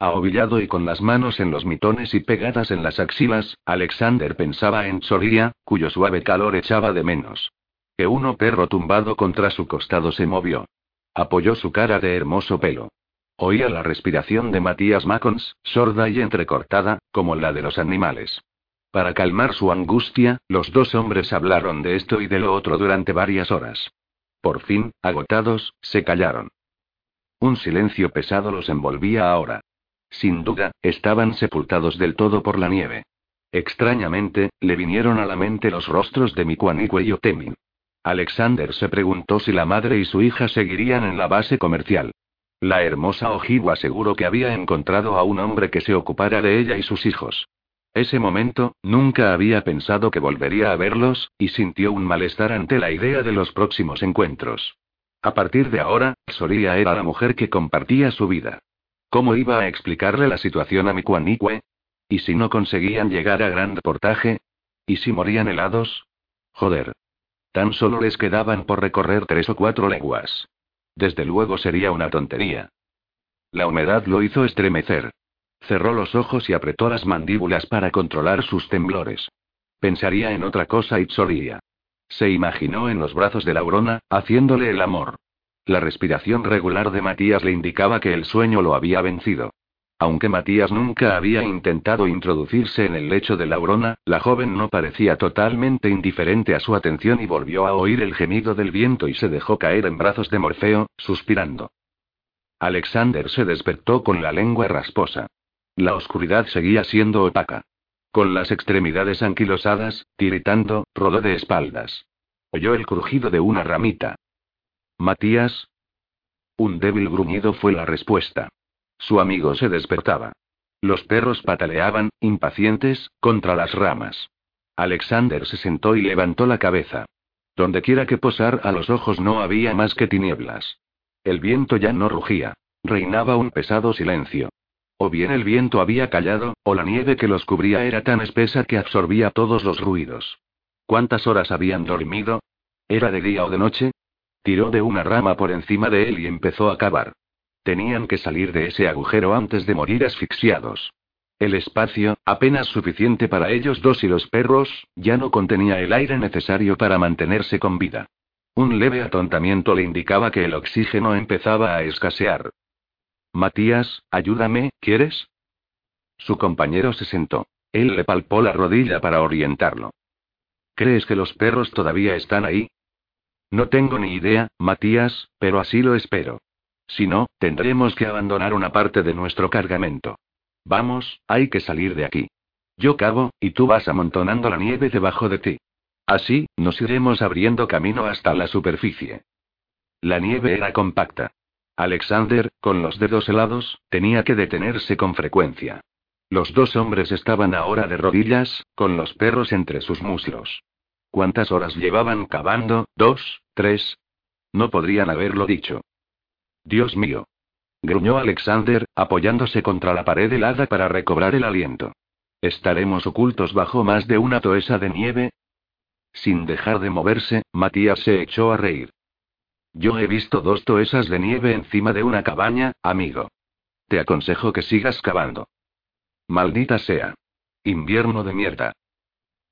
Ahovillado y con las manos en los mitones y pegadas en las axilas, Alexander pensaba en Soria, cuyo suave calor echaba de menos que uno perro tumbado contra su costado se movió. Apoyó su cara de hermoso pelo. Oía la respiración de Matías Macons, sorda y entrecortada, como la de los animales. Para calmar su angustia, los dos hombres hablaron de esto y de lo otro durante varias horas. Por fin, agotados, se callaron. Un silencio pesado los envolvía ahora. Sin duda, estaban sepultados del todo por la nieve. Extrañamente, le vinieron a la mente los rostros de Mikuanikwe y Otemin. Alexander se preguntó si la madre y su hija seguirían en la base comercial. La hermosa Ojibwa aseguró que había encontrado a un hombre que se ocupara de ella y sus hijos. Ese momento, nunca había pensado que volvería a verlos, y sintió un malestar ante la idea de los próximos encuentros. A partir de ahora, Soria era la mujer que compartía su vida. ¿Cómo iba a explicarle la situación a Mikuanikwe? ¿Y si no conseguían llegar a gran reportaje? ¿Y si morían helados? Joder. Tan solo les quedaban por recorrer tres o cuatro leguas. Desde luego sería una tontería. La humedad lo hizo estremecer. Cerró los ojos y apretó las mandíbulas para controlar sus temblores. Pensaría en otra cosa y choría. Se imaginó en los brazos de Laurona, haciéndole el amor. La respiración regular de Matías le indicaba que el sueño lo había vencido. Aunque Matías nunca había intentado introducirse en el lecho de Laurona, la joven no parecía totalmente indiferente a su atención y volvió a oír el gemido del viento y se dejó caer en brazos de Morfeo, suspirando. Alexander se despertó con la lengua rasposa. La oscuridad seguía siendo opaca. Con las extremidades anquilosadas, tiritando, rodó de espaldas. Oyó el crujido de una ramita. Matías. Un débil gruñido fue la respuesta. Su amigo se despertaba. Los perros pataleaban, impacientes, contra las ramas. Alexander se sentó y levantó la cabeza. Dondequiera que posar a los ojos no había más que tinieblas. El viento ya no rugía. Reinaba un pesado silencio. O bien el viento había callado, o la nieve que los cubría era tan espesa que absorbía todos los ruidos. ¿Cuántas horas habían dormido? ¿Era de día o de noche? Tiró de una rama por encima de él y empezó a cavar. Tenían que salir de ese agujero antes de morir asfixiados. El espacio, apenas suficiente para ellos dos y los perros, ya no contenía el aire necesario para mantenerse con vida. Un leve atontamiento le indicaba que el oxígeno empezaba a escasear. Matías, ayúdame, ¿quieres? Su compañero se sentó. Él le palpó la rodilla para orientarlo. ¿Crees que los perros todavía están ahí? No tengo ni idea, Matías, pero así lo espero. Si no, tendremos que abandonar una parte de nuestro cargamento. Vamos, hay que salir de aquí. Yo cavo, y tú vas amontonando la nieve debajo de ti. Así, nos iremos abriendo camino hasta la superficie. La nieve era compacta. Alexander, con los dedos helados, tenía que detenerse con frecuencia. Los dos hombres estaban ahora de rodillas, con los perros entre sus muslos. ¿Cuántas horas llevaban cavando? ¿Dos? ¿Tres? No podrían haberlo dicho. Dios mío. Gruñó Alexander, apoyándose contra la pared helada para recobrar el aliento. ¿Estaremos ocultos bajo más de una toesa de nieve? Sin dejar de moverse, Matías se echó a reír. Yo he visto dos toesas de nieve encima de una cabaña, amigo. Te aconsejo que sigas cavando. Maldita sea. Invierno de mierda.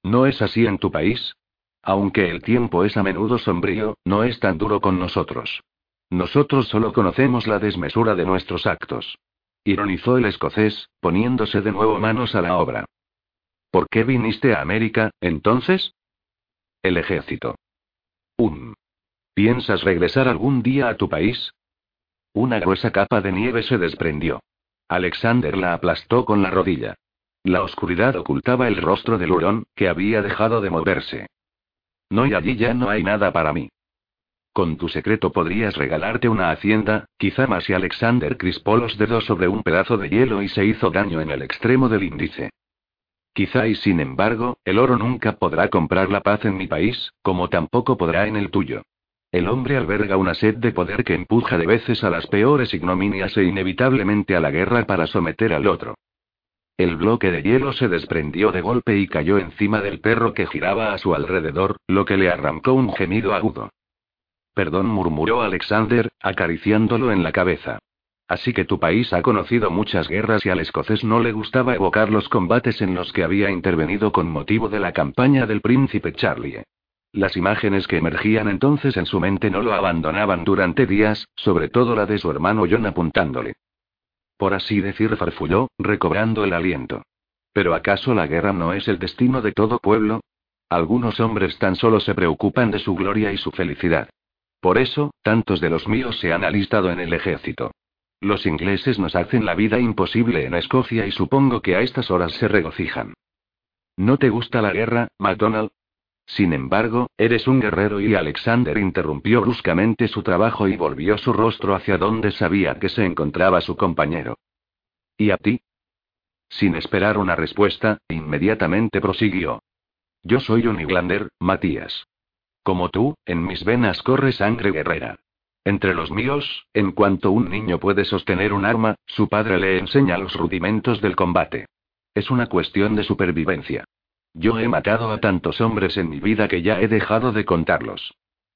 ¿No es así en tu país? Aunque el tiempo es a menudo sombrío, no es tan duro con nosotros. Nosotros solo conocemos la desmesura de nuestros actos. Ironizó el escocés, poniéndose de nuevo manos a la obra. ¿Por qué viniste a América, entonces? El ejército. Un. ¿Piensas regresar algún día a tu país? Una gruesa capa de nieve se desprendió. Alexander la aplastó con la rodilla. La oscuridad ocultaba el rostro del hurón, que había dejado de moverse. No y allí ya no hay nada para mí. Con tu secreto podrías regalarte una hacienda, quizá más y Alexander crispó los dedos sobre un pedazo de hielo y se hizo daño en el extremo del índice. Quizá y sin embargo, el oro nunca podrá comprar la paz en mi país, como tampoco podrá en el tuyo. El hombre alberga una sed de poder que empuja de veces a las peores ignominias e inevitablemente a la guerra para someter al otro. El bloque de hielo se desprendió de golpe y cayó encima del perro que giraba a su alrededor, lo que le arrancó un gemido agudo. Perdón, murmuró Alexander, acariciándolo en la cabeza. Así que tu país ha conocido muchas guerras y al escocés no le gustaba evocar los combates en los que había intervenido con motivo de la campaña del príncipe Charlie. Las imágenes que emergían entonces en su mente no lo abandonaban durante días, sobre todo la de su hermano John apuntándole. Por así decir, farfulló, recobrando el aliento. ¿Pero acaso la guerra no es el destino de todo pueblo? Algunos hombres tan solo se preocupan de su gloria y su felicidad. Por eso, tantos de los míos se han alistado en el ejército. Los ingleses nos hacen la vida imposible en Escocia y supongo que a estas horas se regocijan. ¿No te gusta la guerra, MacDonald? Sin embargo, eres un guerrero y Alexander interrumpió bruscamente su trabajo y volvió su rostro hacia donde sabía que se encontraba su compañero. ¿Y a ti? Sin esperar una respuesta, inmediatamente prosiguió. Yo soy un Iglander, Matías. Como tú, en mis venas corre sangre guerrera. Entre los míos, en cuanto un niño puede sostener un arma, su padre le enseña los rudimentos del combate. Es una cuestión de supervivencia. Yo he matado a tantos hombres en mi vida que ya he dejado de contarlos.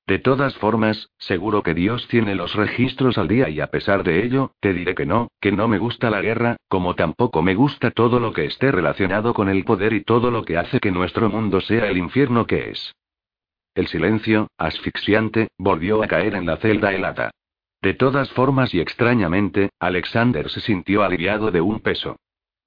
De todas formas, seguro que Dios tiene los registros al día y a pesar de ello, te diré que no, que no me gusta la guerra, como tampoco me gusta todo lo que esté relacionado con el poder y todo lo que hace que nuestro mundo sea el infierno que es. El silencio, asfixiante, volvió a caer en la celda helada. De todas formas y extrañamente, Alexander se sintió aliviado de un peso.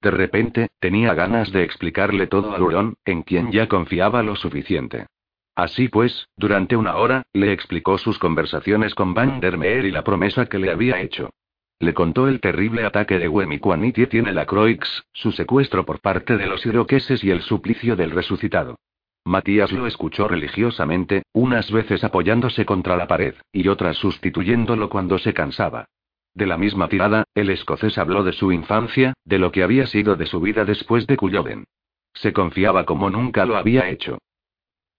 De repente, tenía ganas de explicarle todo a Hurón, en quien ya confiaba lo suficiente. Así pues, durante una hora, le explicó sus conversaciones con Van der Meer y la promesa que le había hecho. Le contó el terrible ataque de Wemikwaniti tiene la Croix, su secuestro por parte de los iroqueses y el suplicio del resucitado. Matías lo escuchó religiosamente, unas veces apoyándose contra la pared, y otras sustituyéndolo cuando se cansaba. De la misma tirada, el escocés habló de su infancia, de lo que había sido de su vida después de Culloden. Se confiaba como nunca lo había hecho.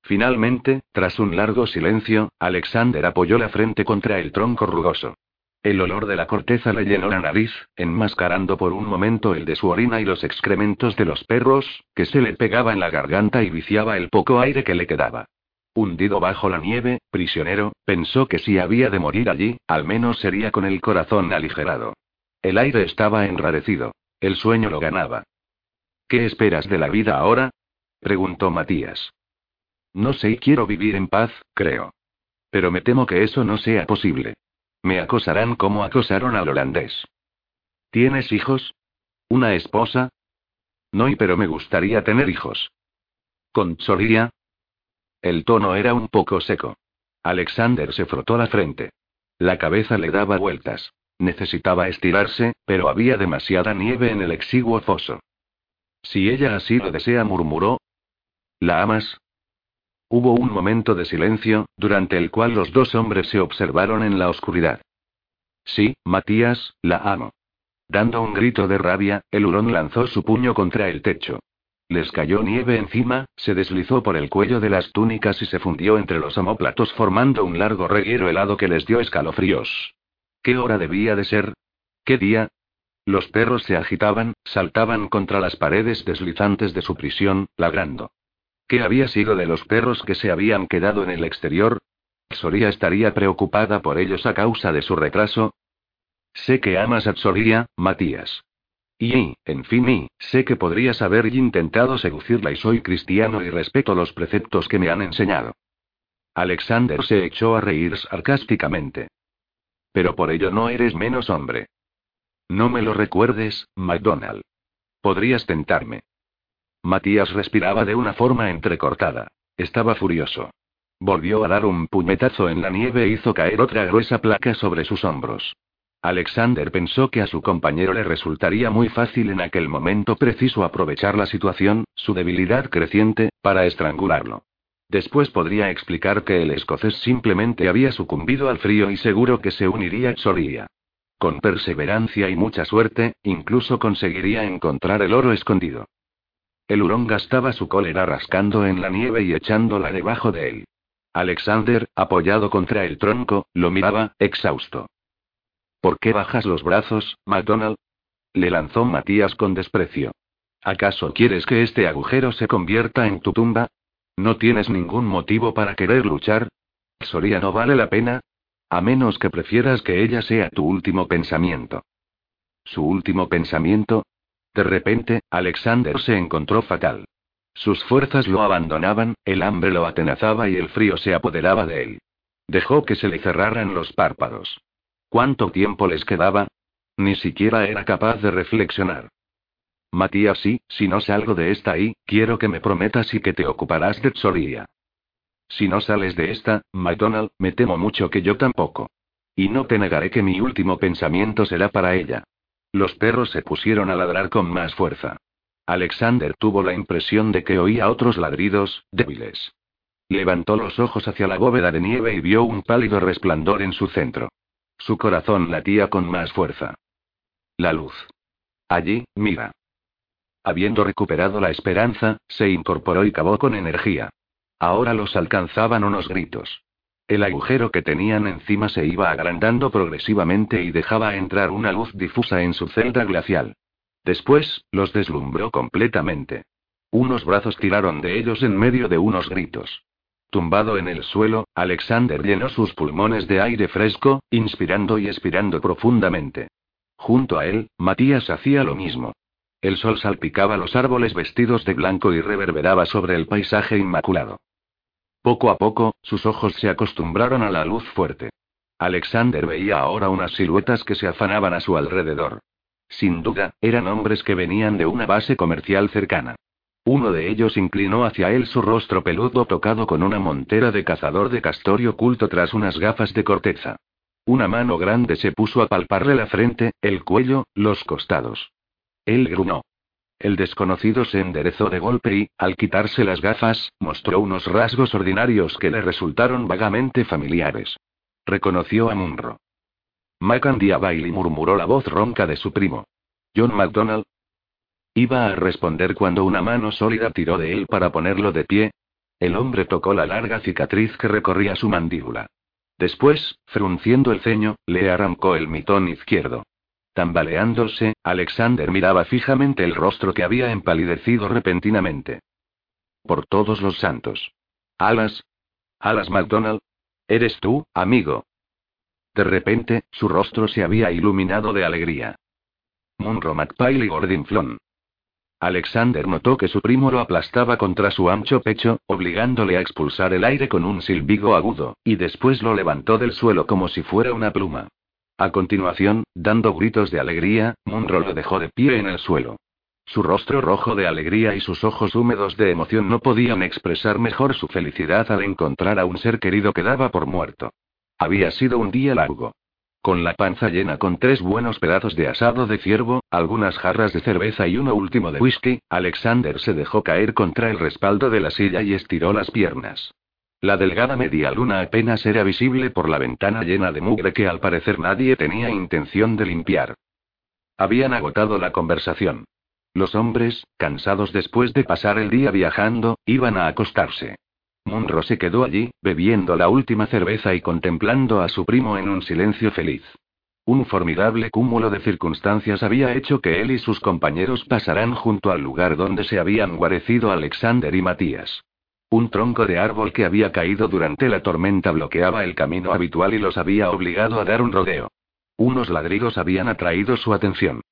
Finalmente, tras un largo silencio, Alexander apoyó la frente contra el tronco rugoso. El olor de la corteza le llenó la nariz, enmascarando por un momento el de su orina y los excrementos de los perros, que se le pegaba en la garganta y viciaba el poco aire que le quedaba. Hundido bajo la nieve, prisionero, pensó que si había de morir allí, al menos sería con el corazón aligerado. El aire estaba enrarecido. El sueño lo ganaba. ¿Qué esperas de la vida ahora? preguntó Matías. No sé y quiero vivir en paz, creo. Pero me temo que eso no sea posible. Me acosarán como acosaron al holandés. ¿Tienes hijos? ¿Una esposa? No, y pero me gustaría tener hijos. ¿Con Soria? El tono era un poco seco. Alexander se frotó la frente. La cabeza le daba vueltas. Necesitaba estirarse, pero había demasiada nieve en el exiguo foso. Si ella así lo desea, murmuró. ¿La amas? Hubo un momento de silencio, durante el cual los dos hombres se observaron en la oscuridad. Sí, Matías, la amo. Dando un grito de rabia, el hurón lanzó su puño contra el techo. Les cayó nieve encima, se deslizó por el cuello de las túnicas y se fundió entre los omóplatos formando un largo reguero helado que les dio escalofríos. ¿Qué hora debía de ser? ¿Qué día? Los perros se agitaban, saltaban contra las paredes deslizantes de su prisión, ladrando. ¿Qué había sido de los perros que se habían quedado en el exterior? ¿Soria estaría preocupada por ellos a causa de su retraso? Sé que amas a Soria, Matías. Y, en fin, y, sé que podrías haber intentado seducirla y soy cristiano y respeto los preceptos que me han enseñado. Alexander se echó a reír sarcásticamente. Pero por ello no eres menos hombre. No me lo recuerdes, MacDonald. Podrías tentarme. Matías respiraba de una forma entrecortada. Estaba furioso. Volvió a dar un puñetazo en la nieve e hizo caer otra gruesa placa sobre sus hombros. Alexander pensó que a su compañero le resultaría muy fácil en aquel momento preciso aprovechar la situación, su debilidad creciente, para estrangularlo. Después podría explicar que el escocés simplemente había sucumbido al frío y seguro que se uniría Soria. Con perseverancia y mucha suerte, incluso conseguiría encontrar el oro escondido. El hurón gastaba su cólera rascando en la nieve y echándola debajo de él. Alexander, apoyado contra el tronco, lo miraba, exhausto. ¿Por qué bajas los brazos, McDonald? Le lanzó Matías con desprecio. ¿Acaso quieres que este agujero se convierta en tu tumba? ¿No tienes ningún motivo para querer luchar? ¿Soria no vale la pena? A menos que prefieras que ella sea tu último pensamiento. ¿Su último pensamiento? De repente, Alexander se encontró fatal. Sus fuerzas lo abandonaban, el hambre lo atenazaba y el frío se apoderaba de él. Dejó que se le cerraran los párpados. ¿Cuánto tiempo les quedaba? Ni siquiera era capaz de reflexionar. Matías, sí, si no salgo de esta ahí, quiero que me prometas y que te ocuparás de Tsoria. Si no sales de esta, McDonald, me temo mucho que yo tampoco. Y no te negaré que mi último pensamiento será para ella. Los perros se pusieron a ladrar con más fuerza. Alexander tuvo la impresión de que oía otros ladridos, débiles. Levantó los ojos hacia la bóveda de nieve y vio un pálido resplandor en su centro. Su corazón latía con más fuerza. La luz. Allí, mira. Habiendo recuperado la esperanza, se incorporó y cavó con energía. Ahora los alcanzaban unos gritos. El agujero que tenían encima se iba agrandando progresivamente y dejaba entrar una luz difusa en su celda glacial. Después, los deslumbró completamente. Unos brazos tiraron de ellos en medio de unos gritos. Tumbado en el suelo, Alexander llenó sus pulmones de aire fresco, inspirando y expirando profundamente. Junto a él, Matías hacía lo mismo. El sol salpicaba los árboles vestidos de blanco y reverberaba sobre el paisaje inmaculado. Poco a poco, sus ojos se acostumbraron a la luz fuerte. Alexander veía ahora unas siluetas que se afanaban a su alrededor. Sin duda, eran hombres que venían de una base comercial cercana. Uno de ellos inclinó hacia él su rostro peludo tocado con una montera de cazador de castor oculto tras unas gafas de corteza. Una mano grande se puso a palparle la frente, el cuello, los costados. Él grunó. El desconocido se enderezó de golpe y, al quitarse las gafas, mostró unos rasgos ordinarios que le resultaron vagamente familiares. Reconoció a Munro. Macandia Bailey murmuró la voz ronca de su primo. John MacDonald. Iba a responder cuando una mano sólida tiró de él para ponerlo de pie. El hombre tocó la larga cicatriz que recorría su mandíbula. Después, frunciendo el ceño, le arrancó el mitón izquierdo. Tambaleándose, Alexander miraba fijamente el rostro que había empalidecido repentinamente. Por todos los santos. Alas. Alas MacDonald. Eres tú, amigo. De repente, su rostro se había iluminado de alegría. Munro McPail y Gordinflon. Alexander notó que su primo lo aplastaba contra su ancho pecho, obligándole a expulsar el aire con un silbido agudo, y después lo levantó del suelo como si fuera una pluma. A continuación, dando gritos de alegría, Munro lo dejó de pie en el suelo. Su rostro rojo de alegría y sus ojos húmedos de emoción no podían expresar mejor su felicidad al encontrar a un ser querido que daba por muerto. Había sido un día largo. Con la panza llena con tres buenos pedazos de asado de ciervo, algunas jarras de cerveza y uno último de whisky, Alexander se dejó caer contra el respaldo de la silla y estiró las piernas. La delgada media luna apenas era visible por la ventana llena de mugre que al parecer nadie tenía intención de limpiar. Habían agotado la conversación. Los hombres, cansados después de pasar el día viajando, iban a acostarse. Munro se quedó allí, bebiendo la última cerveza y contemplando a su primo en un silencio feliz. Un formidable cúmulo de circunstancias había hecho que él y sus compañeros pasaran junto al lugar donde se habían guarecido Alexander y Matías. Un tronco de árbol que había caído durante la tormenta bloqueaba el camino habitual y los había obligado a dar un rodeo. Unos ladridos habían atraído su atención.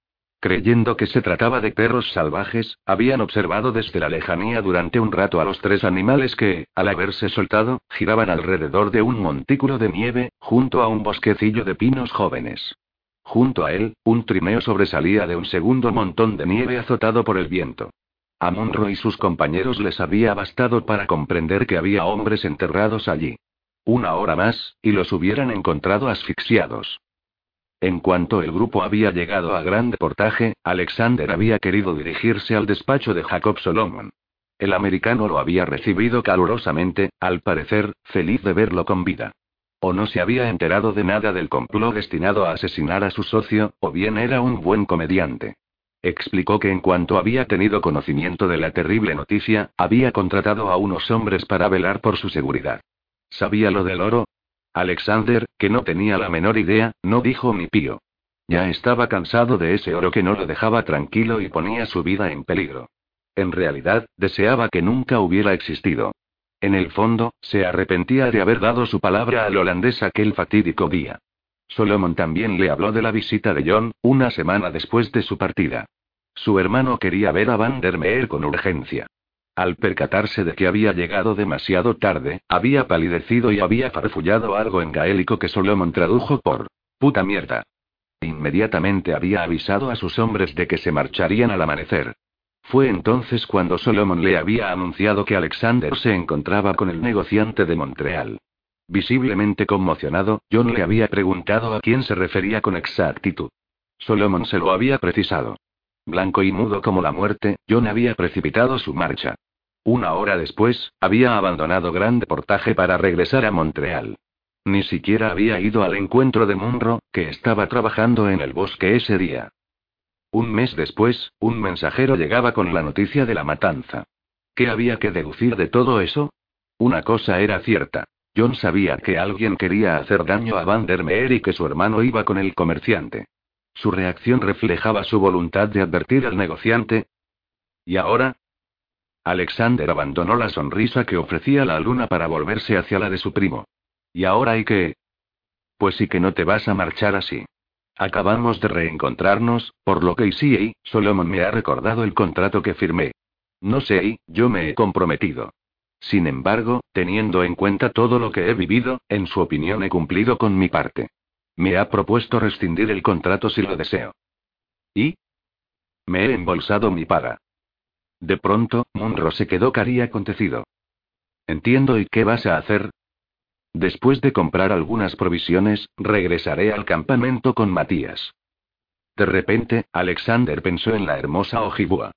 Creyendo que se trataba de perros salvajes, habían observado desde la lejanía durante un rato a los tres animales que, al haberse soltado, giraban alrededor de un montículo de nieve, junto a un bosquecillo de pinos jóvenes. Junto a él, un trineo sobresalía de un segundo montón de nieve azotado por el viento. A Monroe y sus compañeros les había bastado para comprender que había hombres enterrados allí. Una hora más, y los hubieran encontrado asfixiados. En cuanto el grupo había llegado a Grande Portaje, Alexander había querido dirigirse al despacho de Jacob Solomon. El americano lo había recibido calurosamente, al parecer, feliz de verlo con vida. O no se había enterado de nada del complot destinado a asesinar a su socio, o bien era un buen comediante. Explicó que en cuanto había tenido conocimiento de la terrible noticia, había contratado a unos hombres para velar por su seguridad. ¿Sabía lo del oro? Alexander, que no tenía la menor idea, no dijo ni pío. Ya estaba cansado de ese oro que no lo dejaba tranquilo y ponía su vida en peligro. En realidad, deseaba que nunca hubiera existido. En el fondo, se arrepentía de haber dado su palabra al holandés aquel fatídico día. Solomon también le habló de la visita de John, una semana después de su partida. Su hermano quería ver a Van der Meer con urgencia. Al percatarse de que había llegado demasiado tarde, había palidecido y había farfullado algo en gaélico que Solomon tradujo por puta mierda. Inmediatamente había avisado a sus hombres de que se marcharían al amanecer. Fue entonces cuando Solomon le había anunciado que Alexander se encontraba con el negociante de Montreal. Visiblemente conmocionado, John le había preguntado a quién se refería con exactitud. Solomon se lo había precisado. Blanco y mudo como la muerte, John había precipitado su marcha. Una hora después, había abandonado Grande Portaje para regresar a Montreal. Ni siquiera había ido al encuentro de Munro, que estaba trabajando en el bosque ese día. Un mes después, un mensajero llegaba con la noticia de la matanza. ¿Qué había que deducir de todo eso? Una cosa era cierta. John sabía que alguien quería hacer daño a Van der Meer y que su hermano iba con el comerciante. Su reacción reflejaba su voluntad de advertir al negociante. ¿Y ahora? Alexander abandonó la sonrisa que ofrecía la luna para volverse hacia la de su primo. ¿Y ahora hay que? Pues sí que no te vas a marchar así. Acabamos de reencontrarnos, por lo que sí, Solomon me ha recordado el contrato que firmé. No sé, yo me he comprometido. Sin embargo, teniendo en cuenta todo lo que he vivido, en su opinión he cumplido con mi parte. Me ha propuesto rescindir el contrato si lo deseo. ¿Y? Me he embolsado mi paga. De pronto, Munro se quedó cari acontecido. Entiendo, ¿y qué vas a hacer? Después de comprar algunas provisiones, regresaré al campamento con Matías. De repente, Alexander pensó en la hermosa ojibua.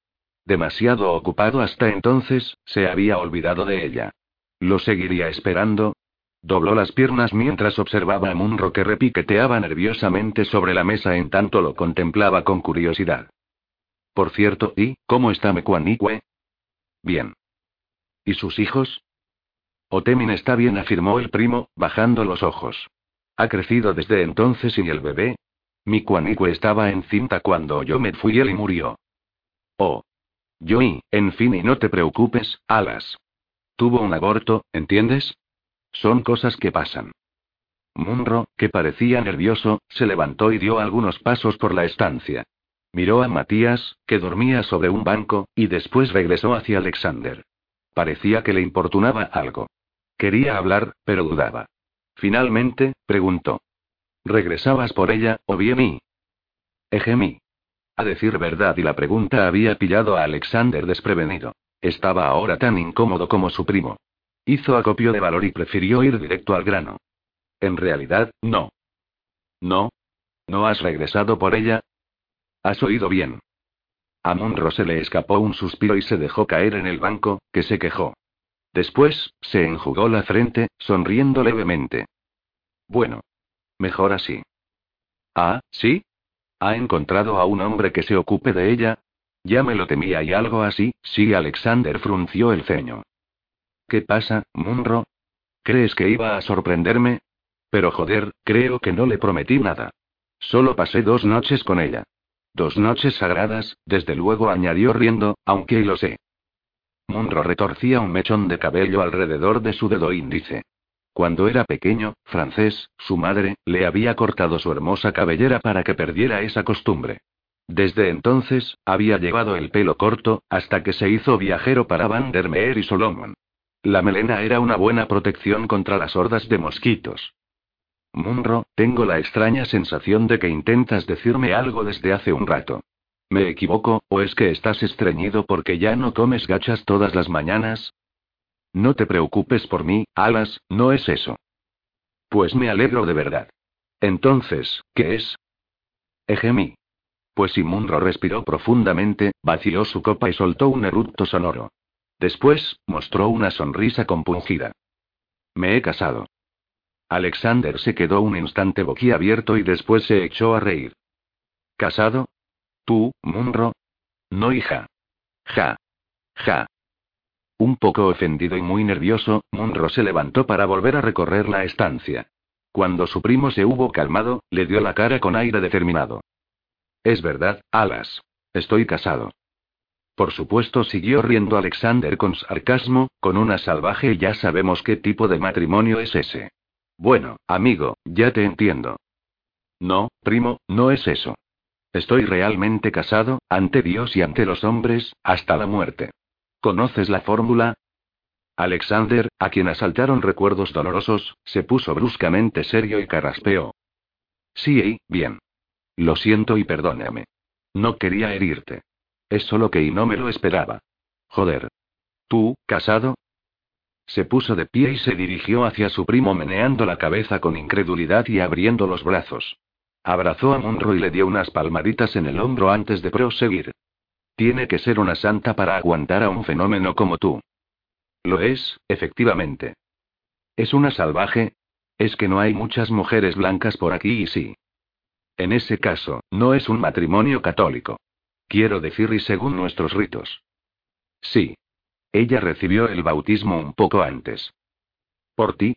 Demasiado ocupado hasta entonces, se había olvidado de ella. ¿Lo seguiría esperando? Dobló las piernas mientras observaba a Munro que repiqueteaba nerviosamente sobre la mesa en tanto lo contemplaba con curiosidad. Por cierto, ¿y cómo está Mekuanikwe? Bien. ¿Y sus hijos? Otemin está bien, afirmó el primo, bajando los ojos. Ha crecido desde entonces y el bebé. Mikuanikwe estaba encinta cuando yo me fui él y murió. Oh. Yoi, en fin, y no te preocupes, Alas. Tuvo un aborto, ¿entiendes? Son cosas que pasan. Munro, que parecía nervioso, se levantó y dio algunos pasos por la estancia. Miró a Matías, que dormía sobre un banco, y después regresó hacia Alexander. Parecía que le importunaba algo. Quería hablar, pero dudaba. Finalmente, preguntó. ¿Regresabas por ella, o bien mí? Ejemí. A decir verdad, y la pregunta había pillado a Alexander desprevenido. Estaba ahora tan incómodo como su primo. Hizo acopio de valor y prefirió ir directo al grano. En realidad, no. ¿No? ¿No has regresado por ella? Has oído bien. A Monro se le escapó un suspiro y se dejó caer en el banco, que se quejó. Después, se enjugó la frente, sonriendo levemente. Bueno. Mejor así. Ah, ¿sí? ¿Ha encontrado a un hombre que se ocupe de ella? Ya me lo temía y algo así, sí, Alexander frunció el ceño. ¿Qué pasa, Munro? ¿Crees que iba a sorprenderme? Pero joder, creo que no le prometí nada. Solo pasé dos noches con ella. Dos noches sagradas, desde luego añadió riendo, aunque lo sé. Munro retorcía un mechón de cabello alrededor de su dedo índice. Cuando era pequeño, francés, su madre, le había cortado su hermosa cabellera para que perdiera esa costumbre. Desde entonces, había llevado el pelo corto, hasta que se hizo viajero para Van der Meer y Solomon. La melena era una buena protección contra las hordas de mosquitos. Munro, tengo la extraña sensación de que intentas decirme algo desde hace un rato. ¿Me equivoco, o es que estás estreñido porque ya no comes gachas todas las mañanas? No te preocupes por mí, Alas, no es eso. Pues me alegro de verdad. Entonces, ¿qué es? Ejemi. Pues si Munro respiró profundamente, vació su copa y soltó un eructo sonoro. Después, mostró una sonrisa compungida. Me he casado. Alexander se quedó un instante boquiabierto y después se echó a reír. ¿Casado? ¿Tú, Munro? No, hija. Ja. Ja. Un poco ofendido y muy nervioso, Munro se levantó para volver a recorrer la estancia. Cuando su primo se hubo calmado, le dio la cara con aire determinado. Es verdad, Alas. Estoy casado. Por supuesto, siguió riendo Alexander con sarcasmo, con una salvaje y ya sabemos qué tipo de matrimonio es ese. Bueno, amigo, ya te entiendo. No, primo, no es eso. Estoy realmente casado, ante Dios y ante los hombres, hasta la muerte. ¿Conoces la fórmula? Alexander, a quien asaltaron recuerdos dolorosos, se puso bruscamente serio y carraspeó. Sí, bien. Lo siento y perdóname. No quería herirte. Es solo que y no me lo esperaba. Joder. ¿Tú, casado? Se puso de pie y se dirigió hacia su primo meneando la cabeza con incredulidad y abriendo los brazos. Abrazó a Munro y le dio unas palmaditas en el hombro antes de proseguir. Tiene que ser una santa para aguantar a un fenómeno como tú. Lo es, efectivamente. ¿Es una salvaje? Es que no hay muchas mujeres blancas por aquí y sí. En ese caso, no es un matrimonio católico. Quiero decir, y según nuestros ritos. Sí. Ella recibió el bautismo un poco antes. ¿Por ti?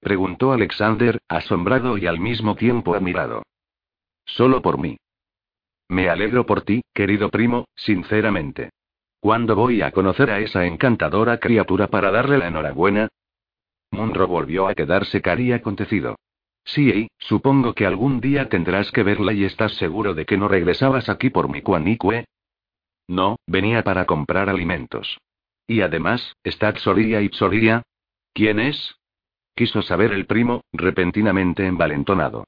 preguntó Alexander, asombrado y al mismo tiempo admirado. Solo por mí. Me alegro por ti, querido primo, sinceramente. ¿Cuándo voy a conocer a esa encantadora criatura para darle la enhorabuena? Munro volvió a quedarse cari acontecido. Sí, supongo que algún día tendrás que verla y estás seguro de que no regresabas aquí por mi cuanicue. No, venía para comprar alimentos. Y además, ¿está Xoria y Xoria? ¿Quién es? Quiso saber el primo, repentinamente envalentonado.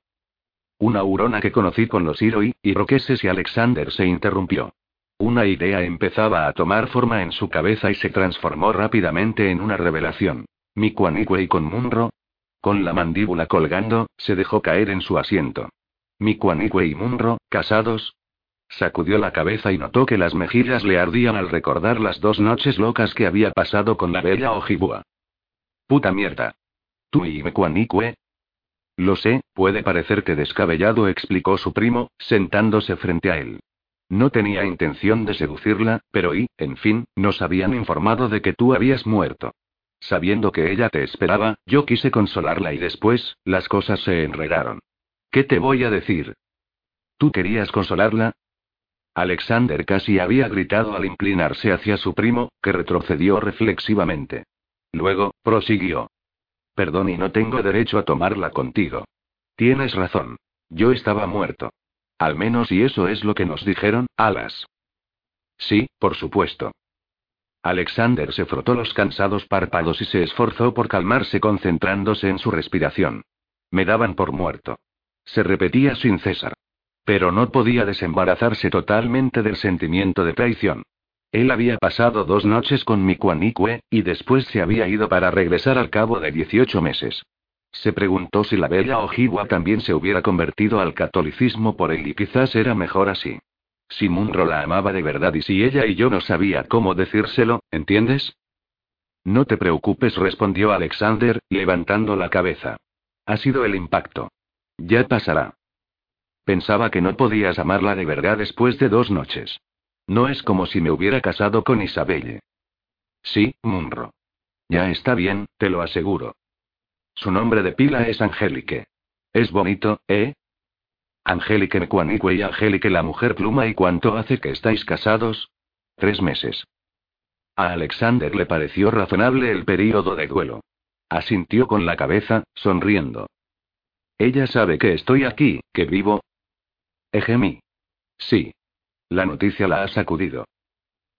Una hurona que conocí con los Iroi, y Roqueses y Alexander se interrumpió. Una idea empezaba a tomar forma en su cabeza y se transformó rápidamente en una revelación. Mi y con Munro, con la mandíbula colgando, se dejó caer en su asiento. Mi y Munro, casados. Sacudió la cabeza y notó que las mejillas le ardían al recordar las dos noches locas que había pasado con la bella Ojibua. Puta mierda. ¿Tú y Mekuanikwe? Lo sé, puede parecerte descabellado, explicó su primo, sentándose frente a él. No tenía intención de seducirla, pero y, en fin, nos habían informado de que tú habías muerto. Sabiendo que ella te esperaba, yo quise consolarla y después, las cosas se enredaron. ¿Qué te voy a decir? ¿Tú querías consolarla? Alexander casi había gritado al inclinarse hacia su primo, que retrocedió reflexivamente. Luego, prosiguió. Perdón y no tengo derecho a tomarla contigo. Tienes razón. Yo estaba muerto. Al menos y eso es lo que nos dijeron, Alas. Sí, por supuesto. Alexander se frotó los cansados párpados y se esforzó por calmarse concentrándose en su respiración. Me daban por muerto. Se repetía sin cesar. Pero no podía desembarazarse totalmente del sentimiento de traición. Él había pasado dos noches con Mikuanikwe, y después se había ido para regresar al cabo de 18 meses. Se preguntó si la bella Ojibwa también se hubiera convertido al catolicismo por él y quizás era mejor así. Si Munro la amaba de verdad y si ella y yo no sabía cómo decírselo, ¿entiendes? No te preocupes, respondió Alexander, levantando la cabeza. Ha sido el impacto. Ya pasará. Pensaba que no podías amarla de verdad después de dos noches. No es como si me hubiera casado con Isabelle. Sí, Munro. Ya está bien, te lo aseguro. Su nombre de pila es Angélique. Es bonito, ¿eh? Angélique Mekuanikwe y Angélique la mujer pluma. ¿Y cuánto hace que estáis casados? Tres meses. A Alexander le pareció razonable el período de duelo. Asintió con la cabeza, sonriendo. Ella sabe que estoy aquí, que vivo. Ejemi. Sí. La noticia la ha sacudido.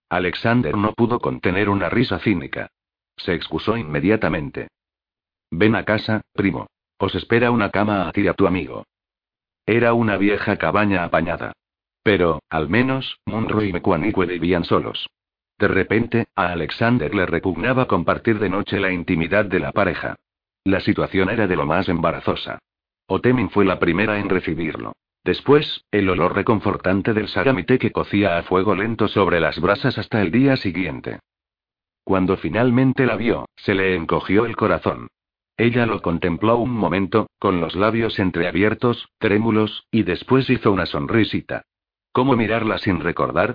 Alexander no pudo contener una risa cínica. Se excusó inmediatamente. Ven a casa, primo. Os espera una cama a ti y a tu amigo. Era una vieja cabaña apañada. Pero, al menos, Munro y Mekuanikwe vivían solos. De repente, a Alexander le repugnaba compartir de noche la intimidad de la pareja. La situación era de lo más embarazosa. Otemin fue la primera en recibirlo. Después, el olor reconfortante del sagamite que cocía a fuego lento sobre las brasas hasta el día siguiente. Cuando finalmente la vio, se le encogió el corazón. Ella lo contempló un momento, con los labios entreabiertos, trémulos, y después hizo una sonrisita. ¿Cómo mirarla sin recordar?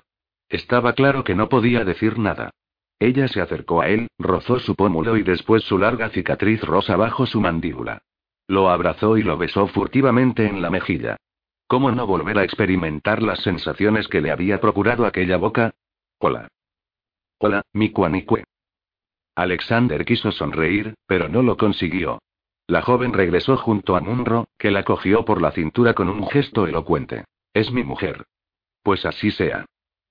Estaba claro que no podía decir nada. Ella se acercó a él, rozó su pómulo y después su larga cicatriz rosa bajo su mandíbula. Lo abrazó y lo besó furtivamente en la mejilla. ¿Cómo no volver a experimentar las sensaciones que le había procurado aquella boca? Hola. Hola, mi cuanicue. Alexander quiso sonreír, pero no lo consiguió. La joven regresó junto a Munro, que la cogió por la cintura con un gesto elocuente. Es mi mujer. Pues así sea.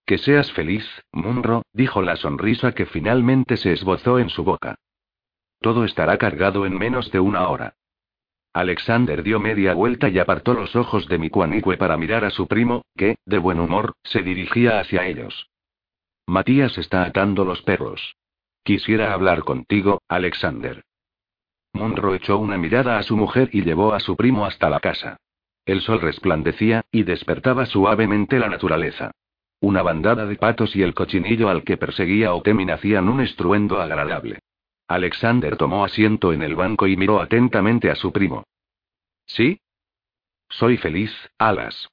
Que seas feliz, Munro, dijo la sonrisa que finalmente se esbozó en su boca. Todo estará cargado en menos de una hora. Alexander dio media vuelta y apartó los ojos de Mikuanikwe para mirar a su primo, que, de buen humor, se dirigía hacia ellos. Matías está atando los perros. Quisiera hablar contigo, Alexander. Munro echó una mirada a su mujer y llevó a su primo hasta la casa. El sol resplandecía, y despertaba suavemente la naturaleza. Una bandada de patos y el cochinillo al que perseguía Otemin hacían un estruendo agradable. Alexander tomó asiento en el banco y miró atentamente a su primo. ¿Sí? Soy feliz, Alas.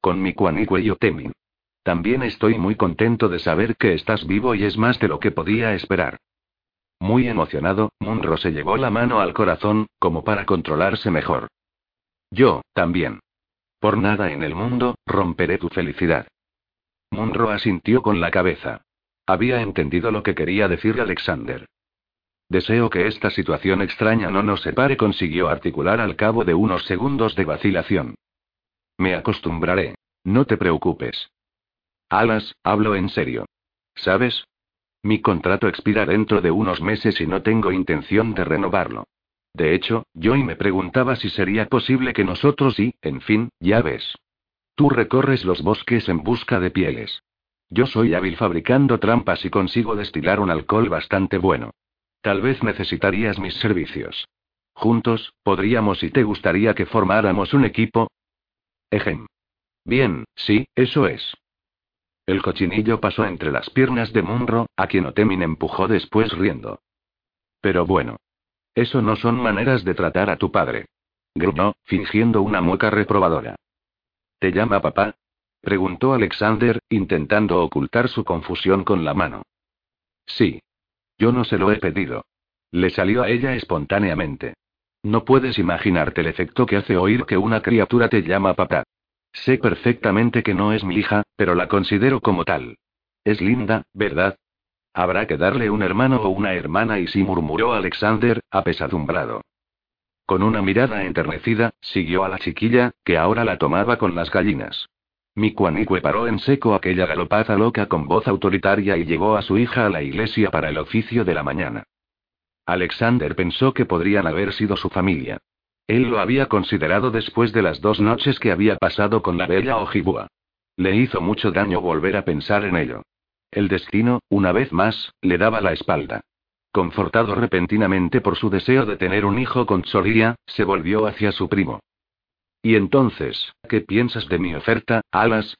Con mi Cuanicue y Otemin. También estoy muy contento de saber que estás vivo y es más de lo que podía esperar. Muy emocionado, Munro se llevó la mano al corazón, como para controlarse mejor. Yo, también. Por nada en el mundo, romperé tu felicidad. Munro asintió con la cabeza. Había entendido lo que quería decir Alexander. Deseo que esta situación extraña no nos separe, consiguió articular al cabo de unos segundos de vacilación. Me acostumbraré. No te preocupes. Alas, hablo en serio. ¿Sabes? Mi contrato expira dentro de unos meses y no tengo intención de renovarlo. De hecho, yo y me preguntaba si sería posible que nosotros y, en fin, ya ves. Tú recorres los bosques en busca de pieles. Yo soy hábil fabricando trampas y consigo destilar un alcohol bastante bueno. Tal vez necesitarías mis servicios. Juntos, podríamos y te gustaría que formáramos un equipo. Ejem. Bien, sí, eso es. El cochinillo pasó entre las piernas de Munro, a quien Otemin empujó después riendo. Pero bueno. Eso no son maneras de tratar a tu padre. Gruñó, fingiendo una mueca reprobadora. ¿Te llama papá? preguntó Alexander, intentando ocultar su confusión con la mano. Sí. Yo no se lo he pedido. Le salió a ella espontáneamente. No puedes imaginarte el efecto que hace oír que una criatura te llama papá. Sé perfectamente que no es mi hija, pero la considero como tal. Es linda, ¿verdad? Habrá que darle un hermano o una hermana y sí murmuró Alexander, apesadumbrado. Con una mirada enternecida, siguió a la chiquilla, que ahora la tomaba con las gallinas. Miquanique paró en seco aquella galopada loca con voz autoritaria y llevó a su hija a la iglesia para el oficio de la mañana. Alexander pensó que podrían haber sido su familia. Él lo había considerado después de las dos noches que había pasado con la bella Ojibua. Le hizo mucho daño volver a pensar en ello. El destino, una vez más, le daba la espalda. Confortado repentinamente por su deseo de tener un hijo con Soria, se volvió hacia su primo. ¿Y entonces, qué piensas de mi oferta, Alas?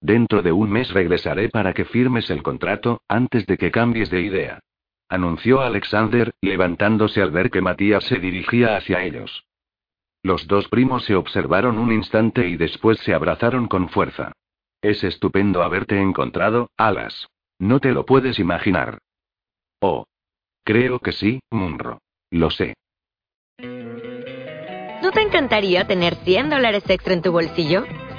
Dentro de un mes regresaré para que firmes el contrato, antes de que cambies de idea. Anunció Alexander, levantándose al ver que Matías se dirigía hacia ellos. Los dos primos se observaron un instante y después se abrazaron con fuerza. Es estupendo haberte encontrado, Alas. No te lo puedes imaginar. Oh. Creo que sí, Munro. Lo sé. ¿No te encantaría tener 100 dólares extra en tu bolsillo?